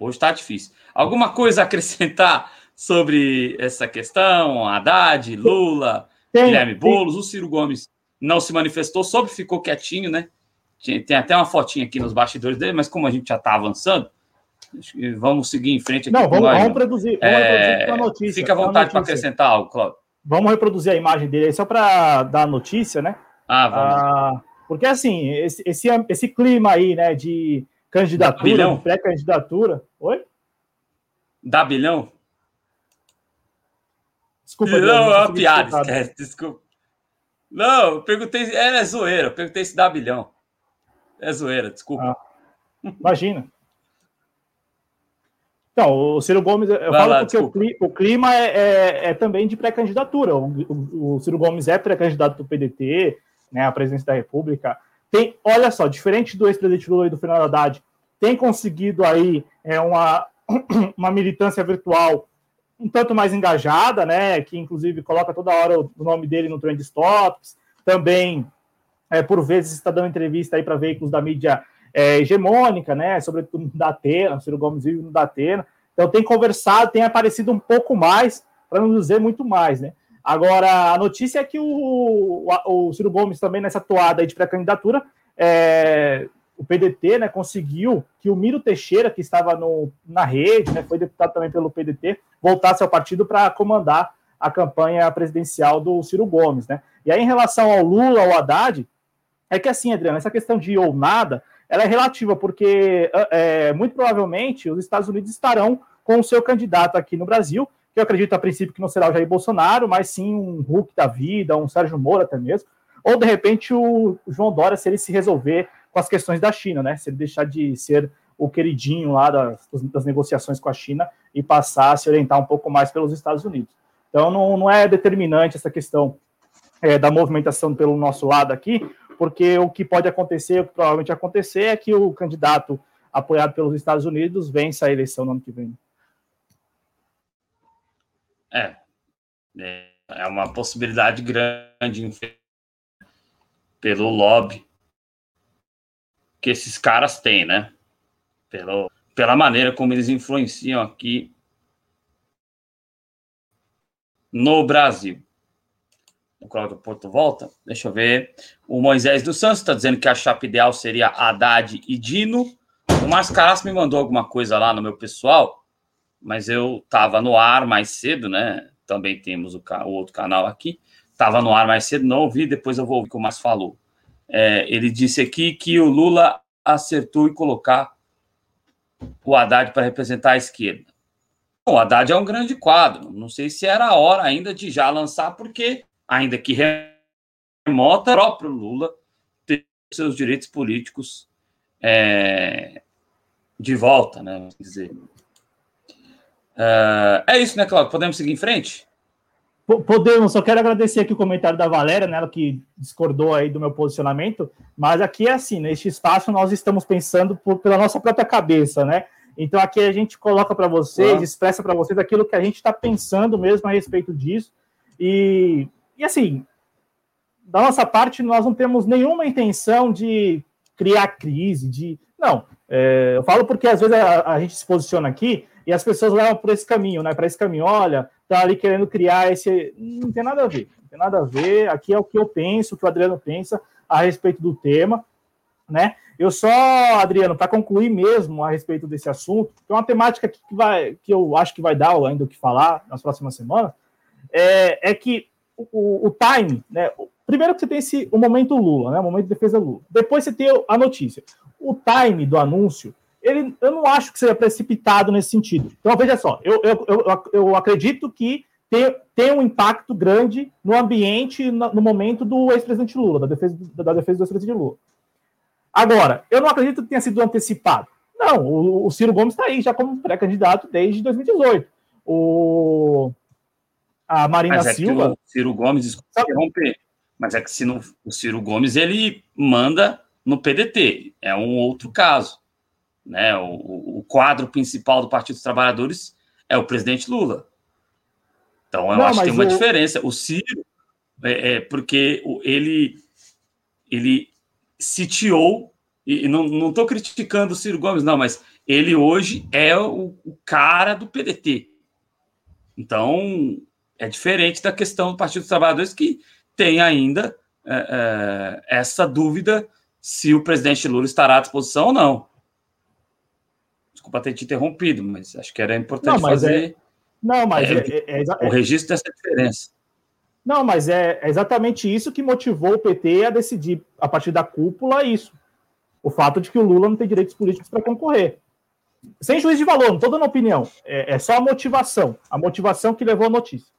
Hoje está difícil. Alguma coisa a acrescentar sobre essa questão? Haddad, Lula, tem, Guilherme Boulos, o Ciro Gomes não se manifestou sobre, ficou quietinho, né? Tem até uma fotinha aqui nos bastidores dele, mas como a gente já está avançando, vamos seguir em frente aqui. Não, vamos, nós, vamos reproduzir, vamos é, reproduzir notícia. Fica à vontade para acrescentar algo, Cláudio. Vamos reproduzir a imagem dele aí só para dar a notícia, né? Ah, vamos. Ah, porque assim, esse, esse, esse clima aí, né, de candidatura, de pré-candidatura. Oi? Dá bilhão? Desculpa, não, é uma piada, esquece, desculpa. Não, eu perguntei, era zoeira, eu perguntei se dá bilhão. É zoeira, desculpa. Ah, imagina. Então, o Ciro Gomes, eu Vai falo lá, porque o clima é, é, é, também de pré-candidatura. O, o, o, Ciro Gomes é pré-candidato do PDT, né, à presidência da República. Tem, olha só, diferente do ex-presidente Lula e do Fernando Haddad, tem conseguido aí é, uma, uma militância virtual um tanto mais engajada, né, que inclusive coloca toda hora o nome dele no Trend Topics, também é, por vezes está dando entrevista aí para veículos da mídia é, hegemônica, né? Sobretudo da Atena, o Ciro Gomes vive no da Atena. Então tem conversado, tem aparecido um pouco mais, para não dizer muito mais, né? Agora, a notícia é que o, o, o Ciro Gomes também nessa toada de pré-candidatura, é, o PDT, né, conseguiu que o Miro Teixeira, que estava no, na rede, né, foi deputado também pelo PDT, voltasse ao partido para comandar a campanha presidencial do Ciro Gomes, né? E aí, em relação ao Lula, ao Haddad, é que assim, Adriano, essa questão de ou nada, ela é relativa, porque é, muito provavelmente os Estados Unidos estarão com o seu candidato aqui no Brasil, que eu acredito a princípio que não será o Jair Bolsonaro, mas sim um Hulk da vida, um Sérgio Moro até mesmo, ou de repente o João Dória, se ele se resolver com as questões da China, né? Se ele deixar de ser o queridinho lá das, das negociações com a China e passar a se orientar um pouco mais pelos Estados Unidos. Então não, não é determinante essa questão é, da movimentação pelo nosso lado aqui, porque o que pode acontecer, o que provavelmente acontecer, é que o candidato apoiado pelos Estados Unidos vença a eleição no ano que vem. É, é uma possibilidade grande pelo lobby que esses caras têm, né? Pelo, pela maneira como eles influenciam aqui no Brasil o Cláudio Porto volta. Deixa eu ver. O Moisés dos Santos está dizendo que a chapa ideal seria Haddad e Dino. O Mascaras me mandou alguma coisa lá no meu pessoal, mas eu estava no ar mais cedo, né? Também temos o, o outro canal aqui. Estava no ar mais cedo, não ouvi, depois eu vou ouvir o que o Márcio falou. É, ele disse aqui que o Lula acertou em colocar o Haddad para representar a esquerda. Bom, o Haddad é um grande quadro. Não sei se era a hora ainda de já lançar, porque ainda que remota, o próprio Lula ter seus direitos políticos é, de volta, né? Vamos dizer. Uh, é isso, né, Cláudio? Podemos seguir em frente? Podemos, só quero agradecer aqui o comentário da Valéria, né, ela que discordou aí do meu posicionamento, mas aqui é assim, neste espaço nós estamos pensando por, pela nossa própria cabeça, né? Então aqui a gente coloca para vocês, expressa para vocês aquilo que a gente está pensando mesmo a respeito disso. E e assim, da nossa parte, nós não temos nenhuma intenção de criar crise, de. Não, é, eu falo porque às vezes a, a, gente se posiciona aqui e as pessoas levam por esse caminho, né? Para esse caminho, olha, tá ali querendo criar esse. Não tem nada a ver, não tem nada a ver. Aqui é o que eu penso, o que o Adriano pensa a respeito do tema, né? Eu só, Adriano, para concluir mesmo a respeito desse assunto, que é uma temática que, vai, que eu acho que vai dar ainda o que falar nas próximas semanas, é, é que o, o time, né? Primeiro que você tem esse, o momento Lula, né? O momento de defesa Lula. Depois você tem a notícia. O time do anúncio, ele, eu não acho que seja precipitado nesse sentido. Então, veja só, eu, eu, eu, eu acredito que tem, tem um impacto grande no ambiente, no, no momento do ex-presidente Lula, da defesa, da defesa do ex-presidente Lula. Agora, eu não acredito que tenha sido antecipado. Não, o, o Ciro Gomes está aí já como pré-candidato desde 2018. O, a Marina mas é Silva. o Ciro Gomes, desculpa interromper, mas é que se não, o Ciro Gomes ele manda no PDT, é um outro caso. Né? O, o quadro principal do Partido dos Trabalhadores é o presidente Lula. Então eu não, acho que tem uma diferença. O Ciro, é, é porque ele, ele sitiou, e não estou criticando o Ciro Gomes, não, mas ele hoje é o, o cara do PDT. Então, é diferente da questão do Partido dos Trabalhadores, que tem ainda é, é, essa dúvida se o presidente Lula estará à disposição ou não. Desculpa ter te interrompido, mas acho que era importante não, fazer. É... Não, mas é, é, é o registro dessa diferença. Não, mas é exatamente isso que motivou o PT a decidir, a partir da cúpula, isso. O fato de que o Lula não tem direitos políticos para concorrer. Sem juízo de valor, não estou dando opinião. É, é, só a motivação. A motivação que levou a notícia.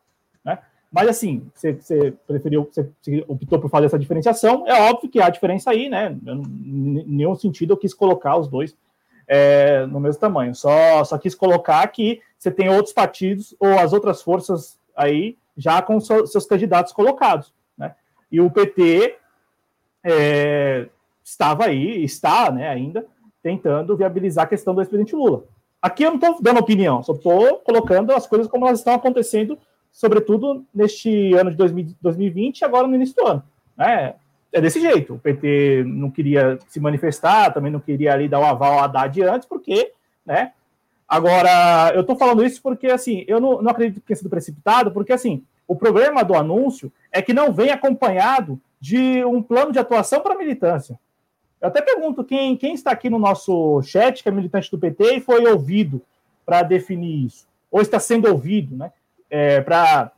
Mas assim, você, você preferiu, você, optou por fazer essa diferenciação, é óbvio que há diferença aí, né? Em nenhum sentido eu quis colocar os dois é, no mesmo tamanho. Só, só quis colocar que você tem outros partidos ou as outras forças aí já com seus candidatos colocados. Né? E o PT é, estava aí, está né, ainda, tentando viabilizar a questão do ex-presidente Lula. Aqui eu não estou dando opinião, só estou colocando as coisas como elas estão acontecendo, sobretudo neste ano de 2020 e agora no início do ano. Né? É desse jeito. O PT não queria se manifestar, também não queria ali dar o aval ao Haddad antes, porque né, Agora, eu estou falando isso porque, assim, eu não, não acredito que tenha sido precipitado, porque, assim, o problema do anúncio é que não vem acompanhado de um plano de atuação para a militância. Eu até pergunto quem, quem está aqui no nosso chat, que é militante do PT, e foi ouvido para definir isso, ou está sendo ouvido, né, é, para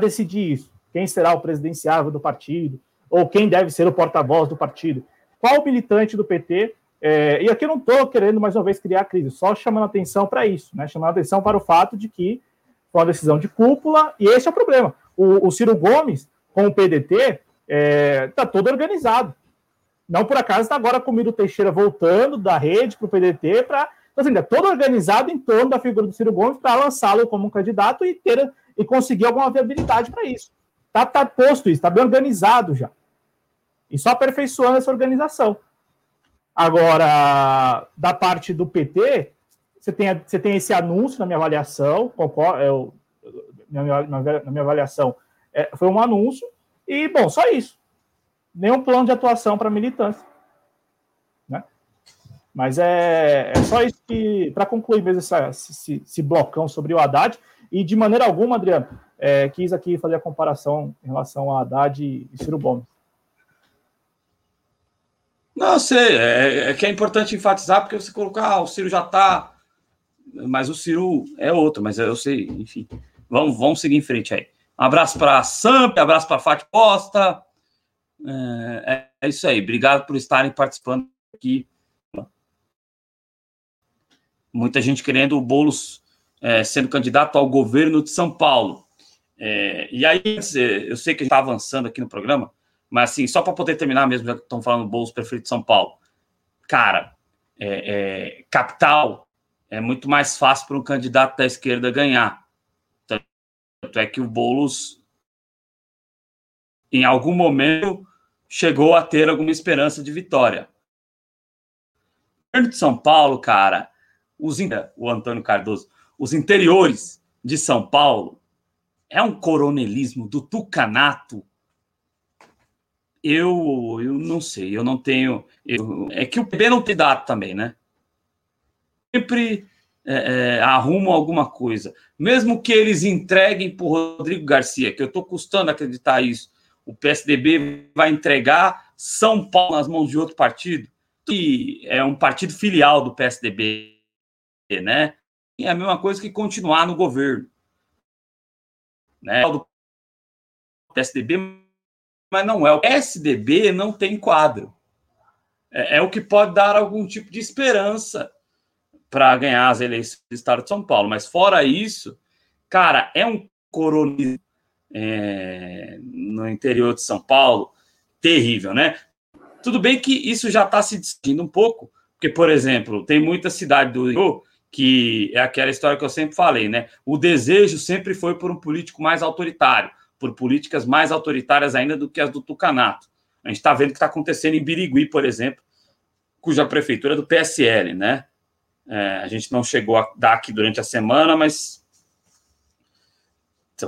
decidir isso. Quem será o presidenciável do partido, ou quem deve ser o porta-voz do partido. Qual militante do PT é, e aqui eu não estou querendo, mais uma vez, criar crise, só chamando atenção para isso, né? chamando atenção para o fato de que foi uma decisão de cúpula, e esse é o problema. O, o Ciro Gomes, com o PDT, está é, tá todo organizado. Não por acaso está agora com o Teixeira voltando da rede para o PDT, para. Então, assim, é todo organizado em torno da figura do Ciro Gomes para lançá-lo como um candidato e ter e conseguir alguma viabilidade para isso. Está tá posto isso, está bem organizado já. E só aperfeiçoando essa organização. Agora, da parte do PT, você tem, você tem esse anúncio na minha avaliação, concordo, eu, na, minha, na minha avaliação, é, foi um anúncio, e, bom, só isso. Nenhum plano de atuação para militância. Mas é, é só isso que, para concluir mesmo essa, esse, esse blocão sobre o Haddad, e de maneira alguma, Adriano, é, quis aqui fazer a comparação em relação a Haddad e Ciro Gomes. Não, sei, é, é, que é importante enfatizar, porque você colocar, ah, o Ciro já está, mas o Ciro é outro, mas eu sei, enfim. Vamos, vamos seguir em frente aí. Um abraço para a Samp, um abraço para a Fati Costa. É, é, isso aí, obrigado por estarem participando aqui. Muita gente querendo o Boulos é, sendo candidato ao governo de São Paulo. É, e aí, eu sei que a gente está avançando aqui no programa, mas assim, só para poder terminar mesmo, já que estão falando bolso preferido de São Paulo. Cara, é, é, capital é muito mais fácil para um candidato da esquerda ganhar. Tanto é que o Boulos, em algum momento, chegou a ter alguma esperança de vitória. O governo de São Paulo, cara, os, o Antônio Cardoso, os interiores de São Paulo é um coronelismo do tucanato eu, eu não sei, eu não tenho. Eu, é que o PB não tem dado também, né? Sempre é, é, arrumam alguma coisa. Mesmo que eles entreguem para o Rodrigo Garcia, que eu estou custando acreditar isso, o PSDB vai entregar São Paulo nas mãos de outro partido, que é um partido filial do PSDB, né? E é a mesma coisa que continuar no governo. Né? O PSDB mas não é. O SDB não tem quadro. É, é, o que pode dar algum tipo de esperança para ganhar as eleições do estado de São Paulo. Mas fora isso, cara, é um coronismo é, no interior de São Paulo terrível, né? Tudo bem que isso já está se discutindo um pouco, porque, por exemplo, tem muita cidade do Rio que é aquela história que eu sempre falei, né? O desejo sempre foi por um político mais autoritário, por políticas mais autoritárias ainda do que as do Tucanato. A gente está vendo o que está acontecendo em Birigui, por exemplo, cuja prefeitura é do PSL, né? É, a gente não chegou a dar aqui durante a semana, mas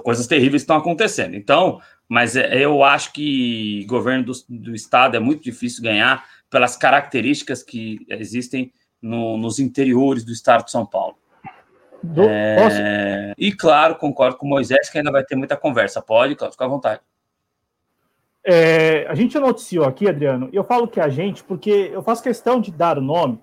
coisas terríveis estão acontecendo. Então, mas é, eu acho que governo do, do estado é muito difícil ganhar pelas características que existem no, nos interiores do estado de São Paulo. Do, é, e claro, concordo com o Moisés que ainda vai ter muita conversa. Pode, Cláudio, fica à vontade. É, a gente noticiou aqui, Adriano, e eu falo que a gente, porque eu faço questão de dar o nome,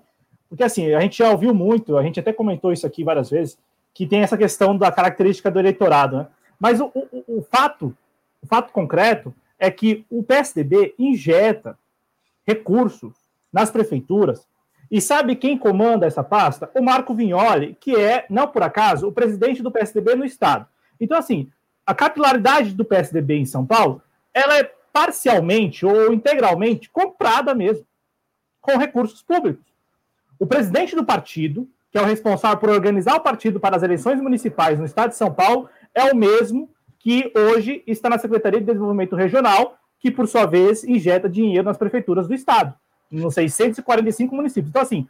porque assim, a gente já ouviu muito, a gente até comentou isso aqui várias vezes, que tem essa questão da característica do eleitorado, né? Mas o, o, o fato, o fato concreto é que o PSDB injeta recursos nas prefeituras e sabe quem comanda essa pasta? O Marco Vignoli, que é, não por acaso, o presidente do PSDB no estado. Então, assim, a capilaridade do PSDB em São Paulo, ela é parcialmente ou integralmente comprada mesmo, com recursos públicos. O presidente do partido, que é o responsável por organizar o partido para as eleições municipais no estado de São Paulo, é o mesmo que hoje está na Secretaria de Desenvolvimento Regional, que, por sua vez, injeta dinheiro nas prefeituras do estado nos 645 municípios. Então, assim,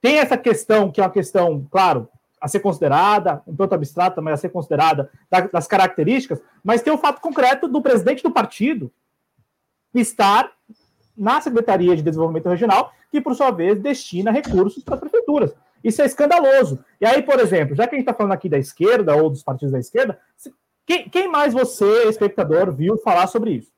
tem essa questão, que é uma questão, claro, a ser considerada, um tanto abstrata, mas a ser considerada das características, mas tem o fato concreto do presidente do partido estar na Secretaria de Desenvolvimento Regional, que, por sua vez, destina recursos para as prefeituras. Isso é escandaloso. E aí, por exemplo, já que a gente está falando aqui da esquerda ou dos partidos da esquerda, quem, quem mais você, espectador, viu falar sobre isso?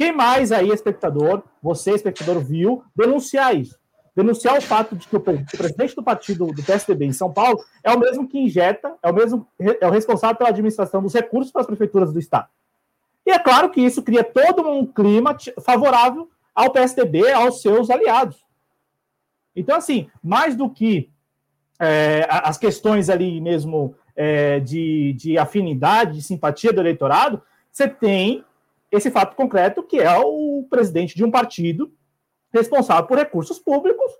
Quem mais aí, espectador, você, espectador, viu denunciar isso? Denunciar o fato de que o, presidente do partido do PSDB em São Paulo é o mesmo que injeta, é o mesmo é o responsável pela administração dos recursos para as prefeituras do estado. E é claro que isso cria todo um clima favorável ao PSDB, aos seus aliados. Então, assim, mais do que é, as questões ali mesmo é, de, de afinidade, de simpatia do eleitorado, você tem esse fato concreto, que é o presidente de um partido responsável por recursos públicos,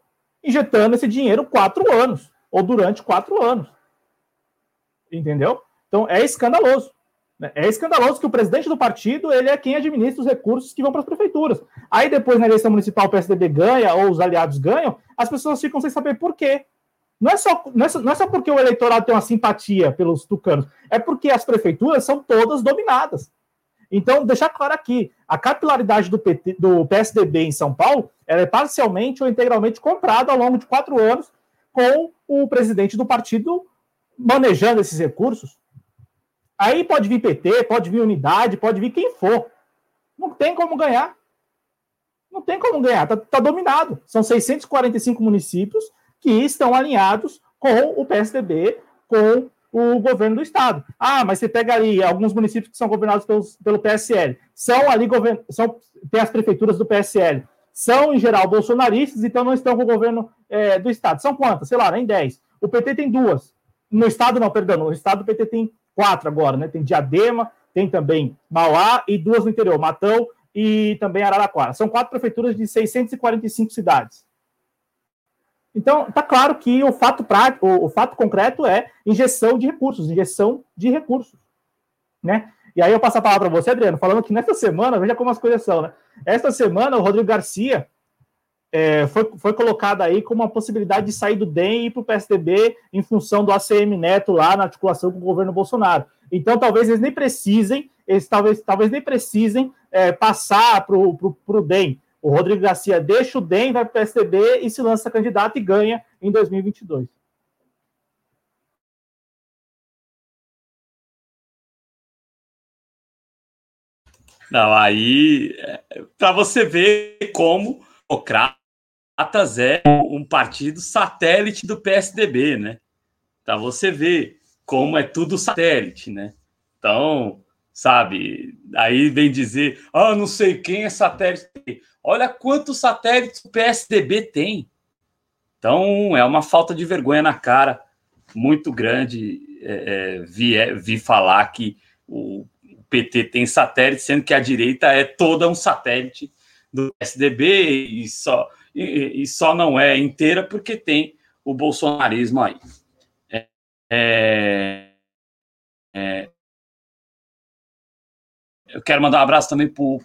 injetando esse dinheiro quatro anos, ou durante quatro anos. Entendeu? Então é escandaloso. Né? É escandaloso que o presidente do partido ele é quem administra os recursos que vão para as prefeituras. Aí depois, na eleição municipal, o PSDB ganha ou os aliados ganham, as pessoas ficam sem saber por quê. Não é, só, não, é só, não é só porque o eleitorado tem uma simpatia pelos tucanos, é porque as prefeituras são todas dominadas. Então, deixar claro aqui, a capilaridade do, PT, do PSDB em São Paulo é parcialmente ou integralmente comprada ao longo de quatro anos com o presidente do partido manejando esses recursos. Aí pode vir PT, pode vir Unidade, pode vir quem for. Não tem como ganhar. Não tem como ganhar, está tá dominado. São 645 municípios que estão alinhados com o PSDB, com o governo do estado. Ah, mas você pega ali alguns municípios que são governados pelos, pelo PSL, são ali são tem as prefeituras do PSL, são em geral bolsonaristas, então não estão com o governo é, do estado. São quantas? Sei lá, nem 10. O PT tem duas. No estado não, perdão, no estado o PT tem quatro agora, né? Tem Diadema, tem também Mauá e duas no interior, Matão e também Araraquara. São quatro prefeituras de 645 cidades. Então, está claro que o fato prático, o, o, fato concreto é injeção de recursos, injeção de recursos, né? E aí eu passo a palavra para você, Adriano, falando que nesta semana, veja como as coisas são, né? Esta semana, o Rodrigo Garcia é, foi, foi colocado aí como uma possibilidade de sair do DEM e ir para o PSDB em função do ACM Neto lá na articulação com o governo Bolsonaro. Então, talvez eles nem precisem, eles talvez, talvez nem precisem é, passar para o DEM o Rodrigo Garcia deixa o DEM, vai para o PSDB e se lança candidato e ganha em 2022. Não, aí, para você ver como o Democratas é um partido satélite do PSDB, né? Para você ver como é tudo satélite, né? Então, sabe, aí vem dizer, ah, não sei quem é satélite. Olha quantos satélites o PSDB tem. Então, é uma falta de vergonha na cara muito grande é, é, vi, vi falar que o PT tem satélite, sendo que a direita é toda um satélite do SDB e só, e, e só não é inteira porque tem o bolsonarismo aí. É, é, é eu quero mandar um abraço também para o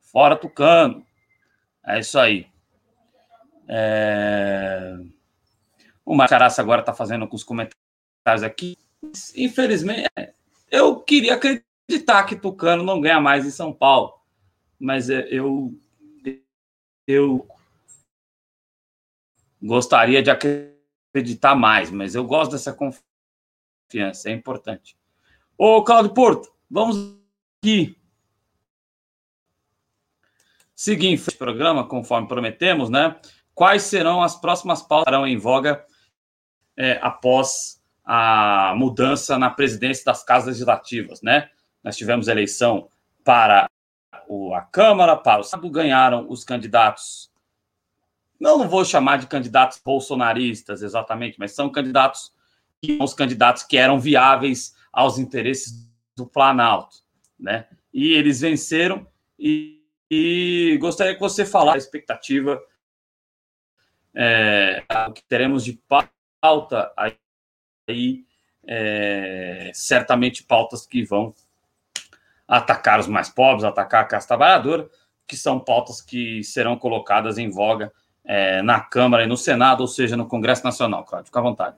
Fora Tucano. É isso aí. É... O Macaraça agora está fazendo alguns comentários aqui. Infelizmente, eu queria acreditar que Tucano não ganha mais em São Paulo, mas é, eu, eu gostaria de acreditar mais, mas eu gosto dessa confiança, é importante. Ô, Claudio Porto, vamos aqui. Seguinte, programa, conforme prometemos, né? Quais serão as próximas pautas em voga é, após a mudança na presidência das casas legislativas, né? Nós tivemos eleição para o, a Câmara, para o Senado, ganharam os candidatos. Não, não vou chamar de candidatos bolsonaristas exatamente, mas são candidatos que os candidatos que eram viáveis aos interesses do Planalto, né? E eles venceram e, e gostaria que você falasse a expectativa é, que teremos de pauta aí, é, certamente pautas que vão atacar os mais pobres, atacar a classe trabalhadora, que são pautas que serão colocadas em voga é, na Câmara e no Senado, ou seja, no Congresso Nacional. Claro, fica à vontade.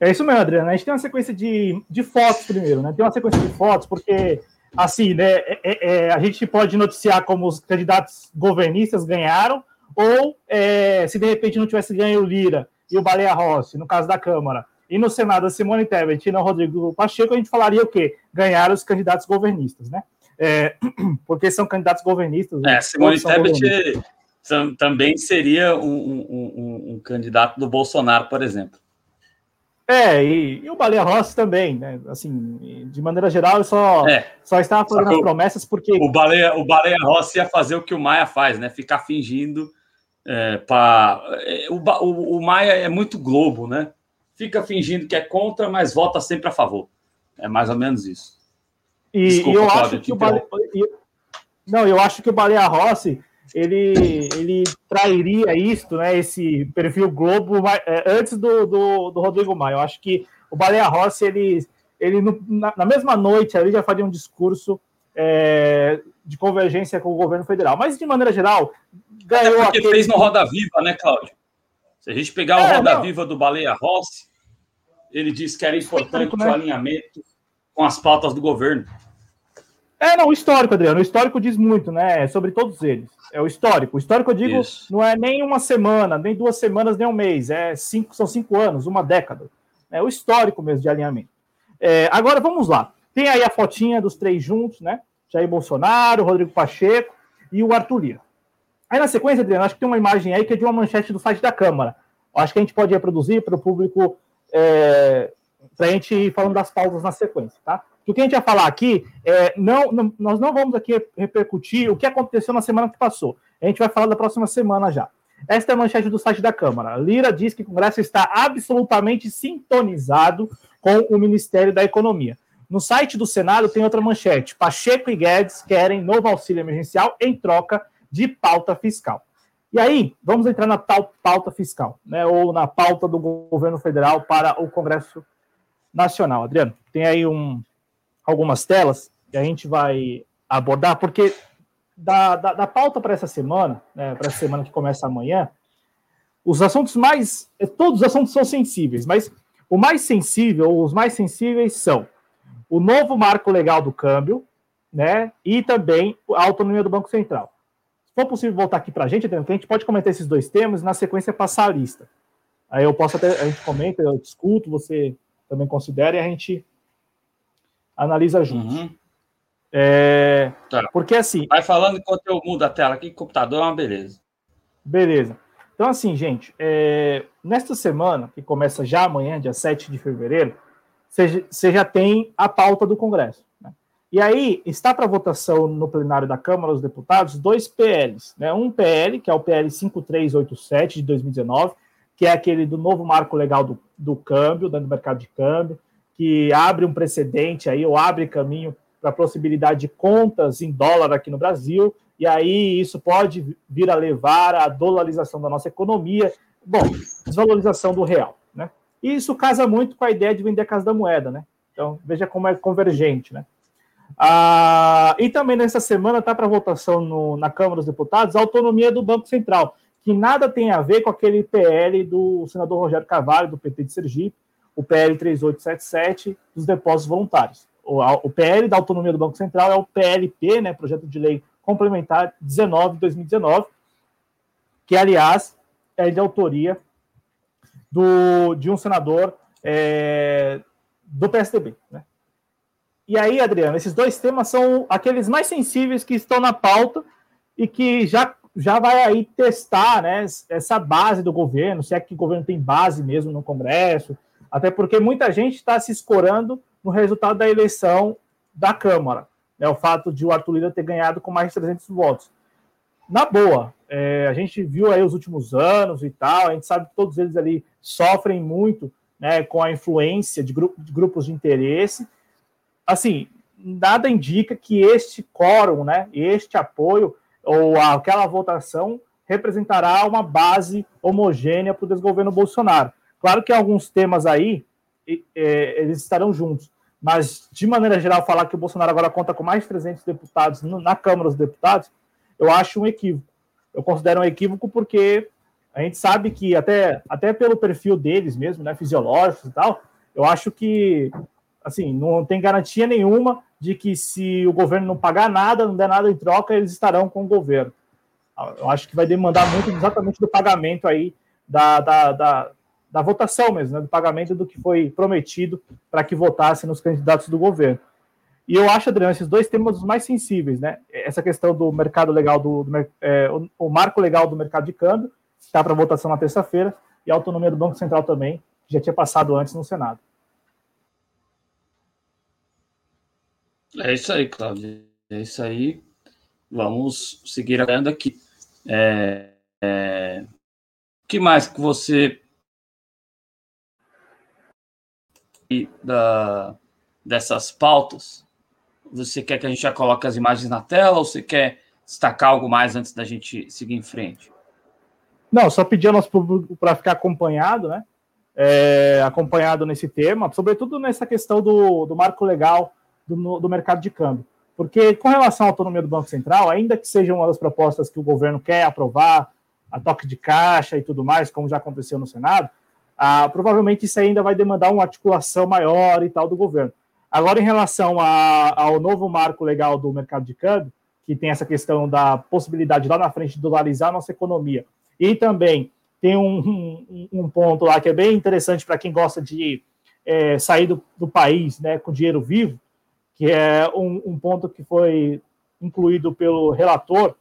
É isso mesmo, Adriano. A gente tem uma sequência de, de fotos primeiro, né? Tem uma sequência de fotos, porque, assim, né, é, é, é a gente pode noticiar como os candidatos governistas ganharam, ou é, se de repente não tivesse ganho o Lira e o Baleia Rossi, no caso da Câmara, e no Senado a Simone Tebet e não Rodrigo Pacheco, a gente falaria o quê? Ganhar os candidatos governistas, né? É, porque são candidatos governistas. Né? É, Simone Tebet também seria um, um, um, um, candidato do Bolsonaro, por exemplo. É, e, e, o Baleia Rossi também, né? Assim, de maneira geral, ele só, é, só estava fazendo as promessas porque. O Baleia, o Baleia Rossi ia fazer o que o Maia faz, né? Ficar fingindo é, para é, o, o, o, Maia é muito globo, né? Fica fingindo que é contra, mas vota sempre a favor. É mais ou menos isso. E, Desculpa, eu Cláudio, acho que o Baleia, não, eu acho que o Baleia Rossi ele, ele trairia isto, né? Esse perfil Globo é, antes do, do, do Rodrigo Maia. Eu acho que o Baleia Rossi ele, ele na, na mesma noite ali já faria um discurso é, de convergência com o governo federal. Mas, de maneira geral, ganhou. Até porque aquele... fez no Roda Viva, né, Cláudio? Se a gente pegar é, o Roda não. Viva do Baleia Rossi, ele disse que era importante né? o alinhamento com as pautas do governo. É, não, o histórico, Adriano. O histórico diz muito, né? Sobre todos eles. É o histórico. O histórico, eu digo, Isso. não é nem uma semana, nem duas semanas, nem um mês. É cinco, são cinco anos, uma década. É o histórico mesmo de alinhamento. É, agora, vamos lá. Tem aí a fotinha dos três juntos, né? Jair Bolsonaro, Rodrigo Pacheco e o Arthur Lira. Aí na sequência, Adriano, acho que tem uma imagem aí que é de uma manchete do site da Câmara. Acho que a gente pode reproduzir para o público, é, para a gente ir falando das pautas na sequência, tá? O que a gente vai falar aqui é, não, não, nós não vamos aqui repercutir o que aconteceu na semana que passou. A gente vai falar da próxima semana já. Esta é a manchete do site da Câmara. Lira diz que o Congresso está absolutamente sintonizado com o Ministério da Economia. No site do Senado tem outra manchete. Pacheco e Guedes querem novo auxílio emergencial em troca de pauta fiscal. E aí, vamos entrar na tal pauta fiscal, né, ou na pauta do governo federal para o Congresso Nacional. Adriano, tem aí um, algumas telas que a gente vai abordar, porque da, da, da pauta para essa semana, né, para essa semana que começa amanhã, os assuntos mais. Todos os assuntos são sensíveis, mas o mais sensível, os mais sensíveis são o novo marco legal do câmbio, né, e também a autonomia do Banco Central. Se for possível voltar aqui para a gente, a gente pode comentar esses dois temas e na sequência passar a lista. Aí eu posso até, a gente comenta, eu discuto, você também considera e a gente analisa juntos. Uhum. É, tá. Porque assim. Vai falando enquanto eu mudo a tela aqui, computador é uma beleza. Beleza. Então, assim, gente, é, nesta semana, que começa já amanhã, dia 7 de fevereiro, você já tem a pauta do Congresso. Né? E aí está para votação no plenário da Câmara dos Deputados dois PLs, né? Um PL, que é o PL 5387 de 2019, que é aquele do novo marco legal do, do câmbio, do mercado de câmbio, que abre um precedente aí, ou abre caminho para a possibilidade de contas em dólar aqui no Brasil, e aí isso pode vir a levar à dolarização da nossa economia, bom, desvalorização do real, né? E isso casa muito com a ideia de vender a casa da moeda, né? Então, veja como é convergente, né? Ah, e também nessa semana está para votação no, na Câmara dos Deputados a autonomia do Banco Central, que nada tem a ver com aquele PL do senador Rogério Carvalho, do PT de Sergipe, o PL 3877 dos depósitos voluntários. O, PL da autonomia do Banco Central é o PLP, né, Projeto de Lei Complementar 19 de 2019, que, aliás, é de autoria do, de um senador é, do PSDB. Né? E aí, Adriano, esses dois temas são aqueles mais sensíveis que estão na pauta e que já, já vai aí testar né, essa base do governo, se é que o governo tem base mesmo no Congresso, até porque muita gente está se escorando no resultado da eleição da Câmara, né, o fato de o Arthur Lira ter ganhado com mais de 300 votos. Na boa, é, a gente viu aí os últimos anos e tal, a gente sabe que todos eles ali sofrem muito né, com a influência de, grupo, de grupos de interesse. Assim, nada indica que este quórum, né, este apoio ou aquela votação representará uma base homogênea para o desgoverno Bolsonaro. Claro que alguns temas aí é, eles estarão juntos, mas de maneira geral falar que o Bolsonaro agora conta com mais de 300 deputados na Câmara dos Deputados, eu acho um equívoco. Eu considero um equívoco porque a gente sabe que até, até pelo perfil deles mesmo, né, fisiológicos e tal, eu acho que assim, não tem garantia nenhuma de que se o governo não pagar nada, não der nada em troca, eles estarão com o governo. Eu acho que vai demandar muito exatamente do pagamento aí da, da, da da votação mesmo, né, do pagamento do que foi prometido para que votasse nos candidatos do governo. E eu acho, Adriano, esses dois temas os mais sensíveis, né? Essa questão do mercado legal, do, do é, o, o, marco legal do mercado de câmbio, está para votação na terça-feira, e a autonomia do Banco Central também, que já tinha passado antes no Senado. É isso aí, Cláudio. É isso aí. Vamos seguir andando aqui. É, é... O que mais que você da, dessas pautas, você quer que a gente já coloque as imagens na tela ou você quer destacar algo mais antes da gente seguir em frente? Não, só pedir ao nosso público para ficar acompanhado, né? É, acompanhado nesse tema, sobretudo nessa questão do, do marco legal do, do mercado de câmbio. Porque, com relação à autonomia do Banco Central, ainda que seja uma das propostas que o governo quer aprovar, a toque de caixa e tudo mais, como já aconteceu no Senado, ah, provavelmente isso ainda vai demandar uma articulação maior e tal do governo. Agora, em relação a, ao novo marco legal do mercado de câmbio, que tem essa questão da possibilidade lá na frente de dolarizar a nossa economia, e também tem um, um, um ponto lá que é bem interessante para quem gosta de é, sair do, do, país né, com dinheiro vivo, que é um, um ponto que foi incluído pelo relator.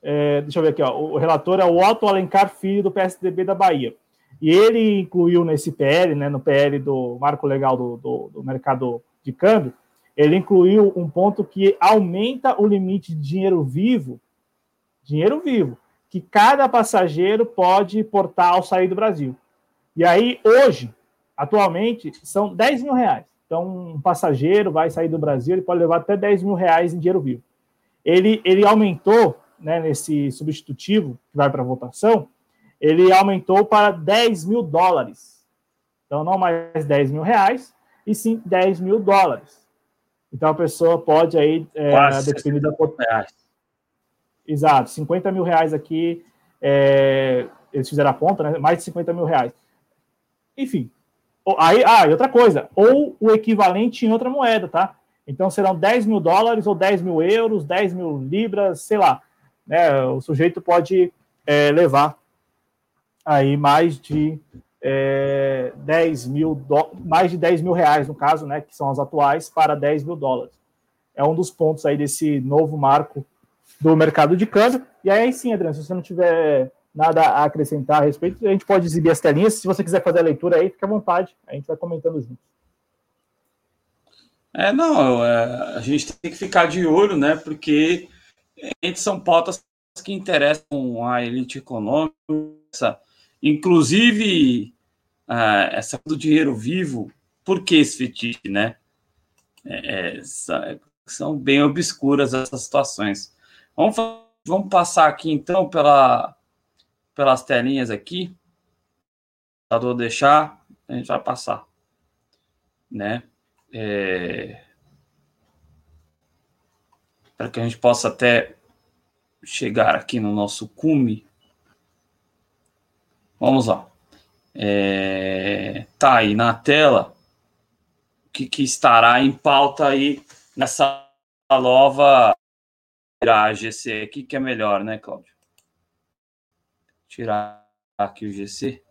É, deixa eu ver aqui, ó, o relator é o Otto Alencar Filho, do PSDB da Bahia. E ele incluiu nesse PL, né, no PL do marco legal do, do, do mercado de câmbio, ele incluiu um ponto que aumenta o limite de dinheiro vivo, dinheiro vivo, que cada passageiro pode portar ao sair do Brasil. E aí, hoje, atualmente, são 10 mil reais. Então, um passageiro vai sair do Brasil, ele pode levar até 10 mil reais em dinheiro vivo. Ele, ele aumentou, né, nesse substitutivo que vai para votação, ele aumentou para 10 mil dólares. Então, não mais 10 mil reais, e sim 10 mil dólares. Então, a pessoa pode aí, é, depender da reais. Exato, 50 mil reais aqui, é, eles fizeram a conta, né? mais de 50 mil reais. Enfim, aí, ah, e outra coisa, ou o equivalente em outra moeda, tá? Então, serão 10 mil dólares, ou 10 mil euros, 10 mil libras, sei lá. Né? O sujeito pode é, levar aí mais de é, 10 mil, do... mais de 10 mil reais, no caso, né, que são as atuais, para 10 mil dólares. É um dos pontos aí desse novo marco do mercado de câmbio. E aí sim, Adriano, se você não tiver nada a acrescentar a respeito, a gente pode exibir as telinhas. Se você quiser fazer a leitura aí, fique à vontade, a gente vai comentando junto. É, não, é, a gente tem que ficar de olho, né? Porque são pautas que interessam a elite econômica, inclusive uh, essa do dinheiro vivo. Por que esse fetiche, né? É, é, são bem obscuras essas situações. Vamos, vamos passar aqui então pela, pelas telinhas aqui. Vou deixar, a gente vai passar, né? É, para que a gente possa até chegar aqui no nosso cume. Vamos lá. É, tá aí na tela o que, que estará em pauta aí nessa nova tirar a GC aqui, que é melhor, né, Cláudio? Tirar aqui o GC.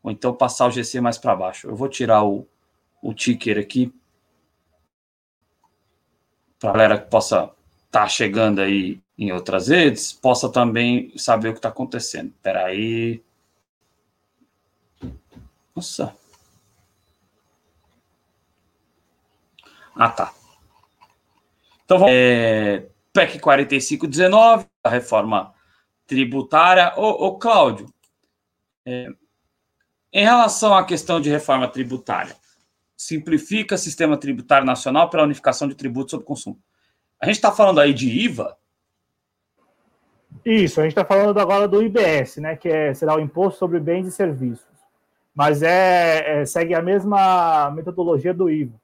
Ou então passar o GC mais para baixo. Eu vou tirar o, o ticker aqui para a galera que possa estar tá chegando aí em outras redes, possa também saber o que está acontecendo. Espera aí. Nossa. Ah, tá. Então, vamos... É, PEC 4519, a reforma tributária. Ô, ô Cláudio, é, em relação à questão de reforma tributária, simplifica o sistema tributário nacional pela unificação de tributos sobre consumo. A gente está falando aí de IVA? Isso, a gente está falando agora do IBS, né, que é, será o Imposto sobre Bens e Serviços. Mas é, é segue a mesma metodologia do IVA.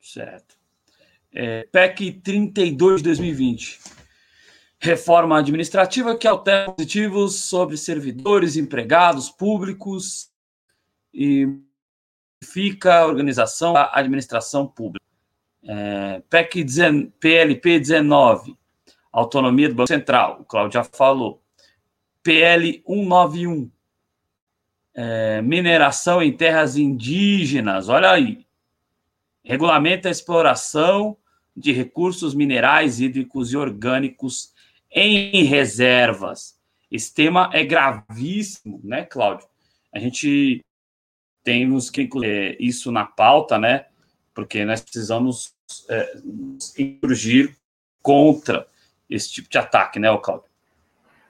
Certo. É, PEC 32 de 2020. Reforma administrativa que altera positivos sobre servidores, empregados públicos e fica a organização da administração pública. É, PEC PLP 19, autonomia do Banco Central, o Cláudio já falou. PL 191, é, mineração em terras indígenas, olha aí. Regulamenta a exploração de recursos minerais, hídricos e orgânicos em reservas. Esse tema é gravíssimo, né, Cláudio? A gente temos que incluir isso na pauta, né? Porque nós precisamos é, insurgir contra esse tipo de ataque, né, Cláudio?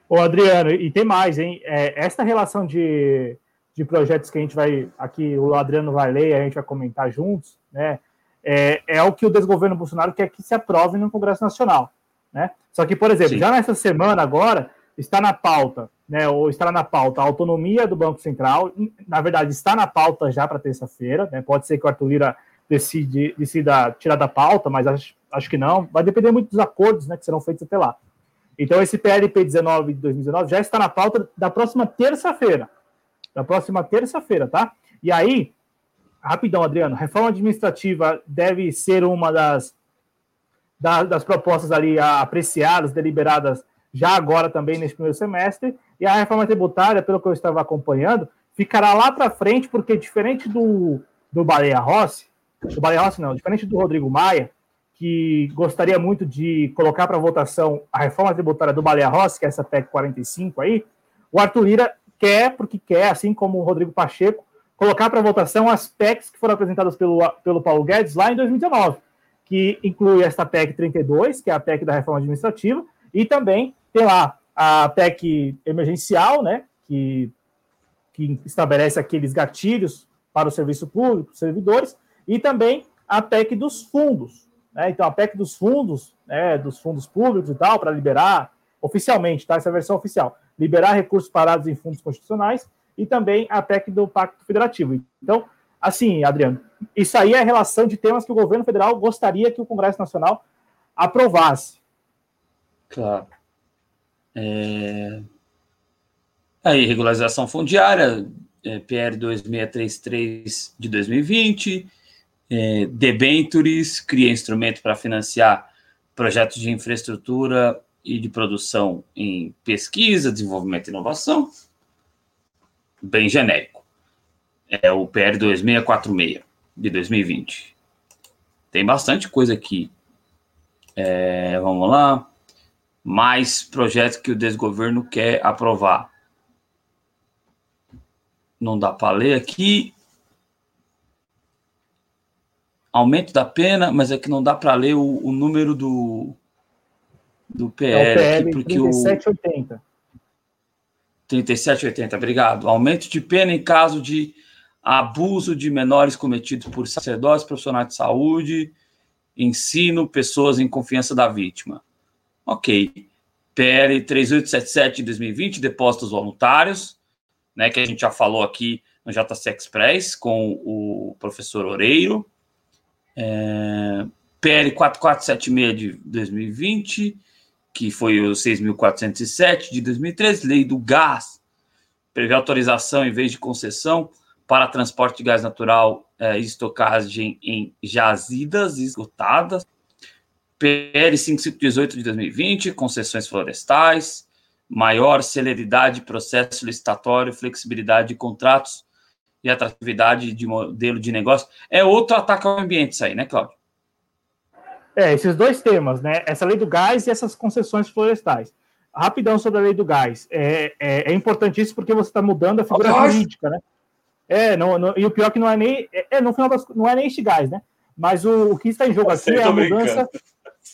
Ô, Adriano, e tem mais, hein? É, essa relação de, de projetos que a gente vai aqui, o Adriano vai ler, a gente vai comentar juntos, né? É, é o que o desgoverno Bolsonaro quer que se aprove no Congresso Nacional, né? Só que, por exemplo, Sim. já nessa semana agora está na pauta né, ou estará na pauta a autonomia do Banco Central. Na verdade, está na pauta já para terça-feira. Né? Pode ser que o Arthur Lira decide, decida tirar da pauta, mas acho, acho que não. Vai depender muito dos acordos né, que serão feitos até lá. Então, esse PLP 19 de 2019 já está na pauta da próxima terça-feira. Da próxima terça-feira, tá? E aí, rapidão, Adriano, reforma administrativa deve ser uma das, das, das propostas ali apreciadas, deliberadas já agora também nesse primeiro semestre, e a reforma tributária, pelo que eu estava acompanhando, ficará lá para frente, porque diferente do, do Baleia Rossi, do Baleia Rossi não, diferente do Rodrigo Maia, que gostaria muito de colocar para votação a reforma tributária do Baleia Rossi, que é essa PEC 45 aí, o Arthur Lira quer, porque quer, assim como o Rodrigo Pacheco, colocar para votação as PECs que foram apresentadas pelo, pelo Paulo Guedes lá em 2019, que inclui esta PEC 32, que é a PEC da reforma administrativa, e também tem lá a PEC emergencial, né, que, que estabelece aqueles gatilhos para o serviço público, servidores, e também a PEC dos fundos. Né? Então, a PEC dos fundos, né, dos fundos públicos e tal, para liberar oficialmente, tá? Essa é a versão oficial. Liberar recursos parados em fundos constitucionais e também a PEC do Pacto Federativo. Então, assim, Adriano, isso aí é a relação de temas que o governo federal gostaria que o Congresso Nacional aprovasse. Claro. É... Aí, regularização fundiária, é, PR 2633 de 2020, é, debentures, cria instrumento para financiar projetos de infraestrutura e de produção em pesquisa, desenvolvimento e inovação. Bem genérico. É o PR 2646 de 2020. Tem bastante coisa aqui. É, vamos lá mais projetos que o desgoverno quer aprovar. Não dá para ler aqui. aumento da pena, mas é que não dá para ler o, o, número do, do PL. É o PL aqui, porque 3780. O... 3780, obrigado. Aumento de pena em caso de abuso de menores cometidos por sacerdotes, profissionais de saúde, ensino, pessoas em confiança da vítima. Ok. PL 3877 de 2020, depósitos voluntários, né, que a gente já falou aqui no JC Express com o professor Oreiro. É, PL 4476 de 2020, que foi o 6.407 de 2013, lei do gás, prevê autorização em vez de concessão para transporte de gás natural é, estocagem em jazidas esgotadas. PL 5518 de 2020, concessões florestais, maior celeridade de processo licitatório, flexibilidade de contratos e atratividade de modelo de negócio. É outro ataque ao ambiente isso aí, né, Cláudio? É, esses dois temas, né? Essa lei do gás e essas concessões florestais. Rapidão sobre a lei do gás. É, é, é importante isso porque você está mudando a figura jurídica, né? É, não, não, e o pior é que não é nem. É, é, no final das não é nem este gás, né? Mas o, o que está em jogo aqui é a mudança.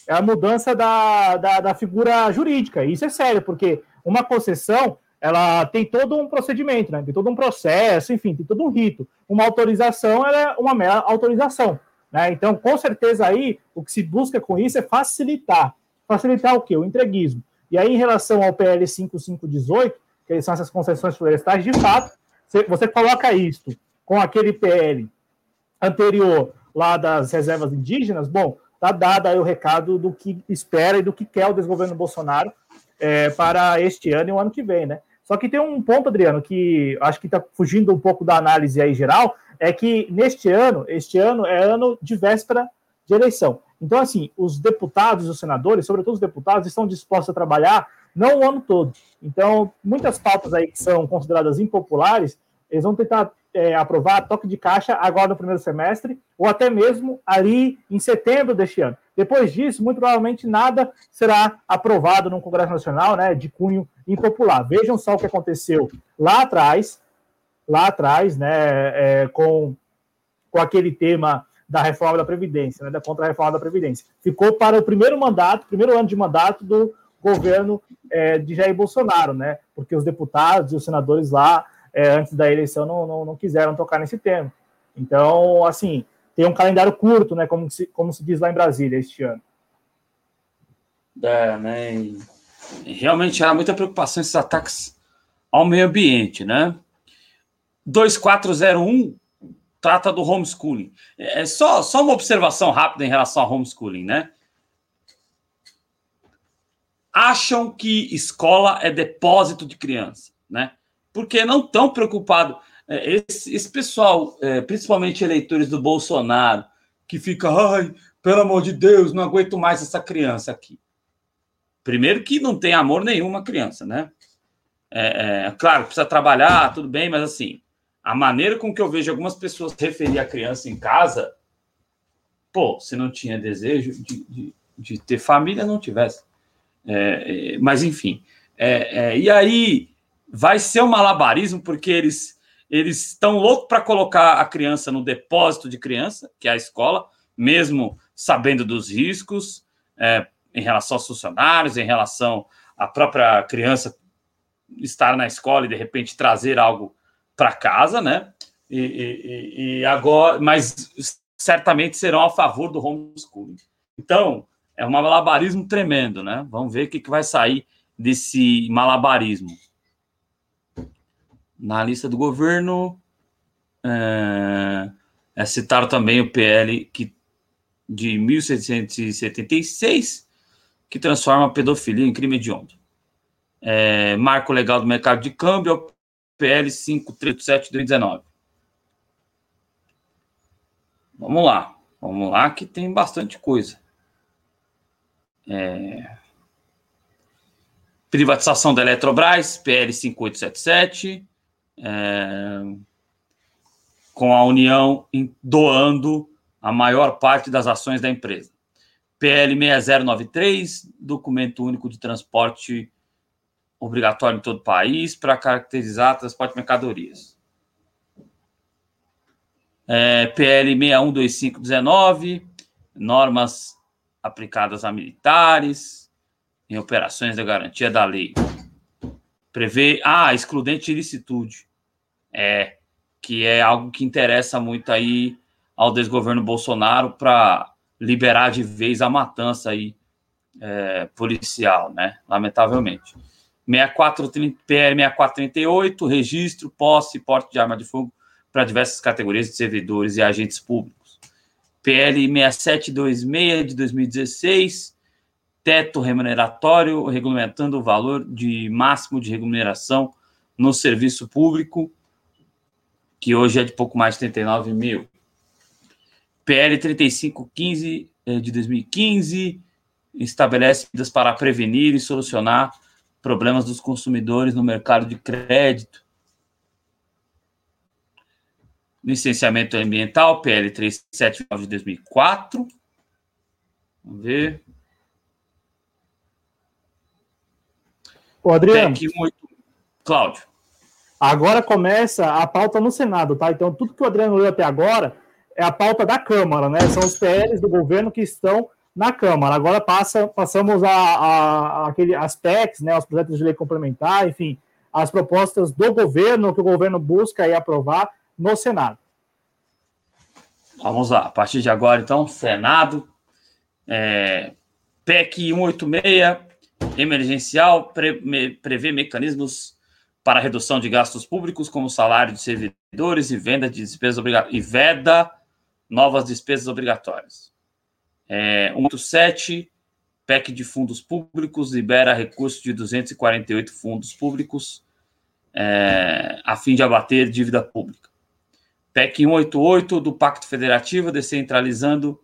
É a mudança da, da, da figura jurídica. E isso é sério, porque uma concessão ela tem todo um procedimento, né? tem todo um processo, enfim, tem todo um rito. Uma autorização é uma mera autorização. Né? Então, com certeza aí, o que se busca com isso é facilitar. Facilitar o quê? O entreguismo. E aí, em relação ao PL 5518, que são essas concessões florestais, de fato, você coloca isto com aquele PL anterior lá das reservas indígenas, bom, tá dado aí o recado do que espera e do que quer o desgoverno Bolsonaro é, para este ano e o ano que vem, né? Só que tem um ponto, Adriano, que acho que está fugindo um pouco da análise aí geral, é que neste ano, este ano é ano de véspera de eleição. Então, assim, os deputados e os senadores, sobretudo os deputados, estão dispostos a trabalhar não o ano todo. Então, muitas pautas aí que são consideradas impopulares, eles vão tentar é, aprovar toque de caixa agora no primeiro semestre, ou até mesmo ali em setembro deste ano. Depois disso, muito provavelmente nada será aprovado no Congresso Nacional, né, de cunho impopular. Vejam só o que aconteceu lá atrás, lá atrás, né, é, com, com aquele tema da reforma da Previdência, né, da contra-reforma da Previdência. Ficou para o primeiro mandato, primeiro ano de mandato do governo é, de Jair Bolsonaro, né, porque os deputados e os senadores lá, é, antes da eleição, não, não, não quiseram tocar nesse tema. Então, assim, tem um calendário curto, né, como se, como se diz lá em Brasília este ano. É, né? Realmente há muita preocupação esses ataques ao meio ambiente, né? 2401 trata do homeschooling. É só, só uma observação rápida em relação ao homeschooling, né? Acham que escola é depósito de criança, né? Porque não estão preocupados é, esse, esse pessoal, é, principalmente eleitores do Bolsonaro, que fica, ai, pelo amor de Deus, não aguento mais essa criança aqui. Primeiro que não tem amor nenhum criança, né? É, é, claro, precisa trabalhar, tudo bem, mas assim, a maneira com que eu vejo algumas pessoas referir a criança em casa, pô, se não tinha desejo de, de, de ter família, não tivesse. É, é mas enfim, e aí vai ser um malabarismo, porque eles eles estão loucos para colocar a criança no depósito de criança, que é a escola, mesmo sabendo dos riscos é, em relação aos funcionários, em relação à própria criança estar na escola e de repente trazer algo para casa, né? E, e, e, agora, mas certamente serão a favor do homeschooling. Então, é um malabarismo tremendo, né? Vamos ver o que, que vai sair desse malabarismo na lista do governo. É, é citado também o PL que, de 1776, que transforma a pedofilia em crime hediondo. É, marco legal do mercado de câmbio é o PL 537 de 2019. Vamos lá, vamos lá que tem bastante coisa. É... Privatização da Eletrobras, PL 5877 é, com a União doando a maior parte das ações da empresa. PL 6093, documento único de transporte obrigatório em todo o país para caracterizar transporte de mercadorias. É, PL 612519, normas aplicadas a militares em operações de garantia da lei. Prevê, ah, excludente de ilicitude. É, que é algo que interessa muito aí ao desgoverno Bolsonaro para liberar de vez a matança aí é, policial, né? Lamentavelmente. 6430, PL 6438, registro, posse e porte de arma de fogo para diversas categorias de servidores e agentes públicos. PL 6726 de 2016, teto remuneratório regulamentando o valor de máximo de remuneração no serviço público, que hoje é de pouco mais de 39 mil. PL 3515 eh, de 2015 estabelece medidas para prevenir e solucionar problemas dos consumidores no mercado de crédito. Licenciamento ambiental, PL 379 de 2004. Vamos ver. Ô, Adriano. Cláudio. Agora começa a pauta no Senado, tá? Então, tudo que o Adriano leu até agora é a pauta da Câmara, né? São os PLs do governo que estão na Câmara. Agora passa, passamos a, a, a aquele, as PECs, né? Os projetos de lei complementar, enfim, as propostas do governo que o governo busca aí aprovar no Senado. Vamos lá, a partir de agora, então, Senado, é, PEC 186, emergencial, pre, me, prevê mecanismos para redução de gastos públicos, como salário de servidores e venda de despesas obrigatórias, e veda novas despesas obrigatórias. É, 187, PEC de fundos públicos, libera recurso de 248 fundos públicos é, a fim de abater dívida pública. PEC 188 do Pacto Federativo, descentralizando,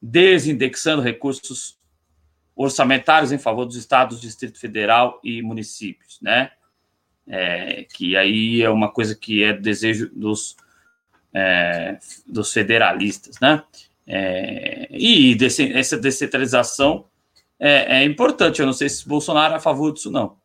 desindexando recursos orçamentários em favor dos estados, Distrito Federal e municípios, né? É, que aí é uma coisa que é desejo dos é, dos federalistas, né? É, e essa descentralização é, é, importante. Eu não sei se Bolsonaro é a favor disso, não.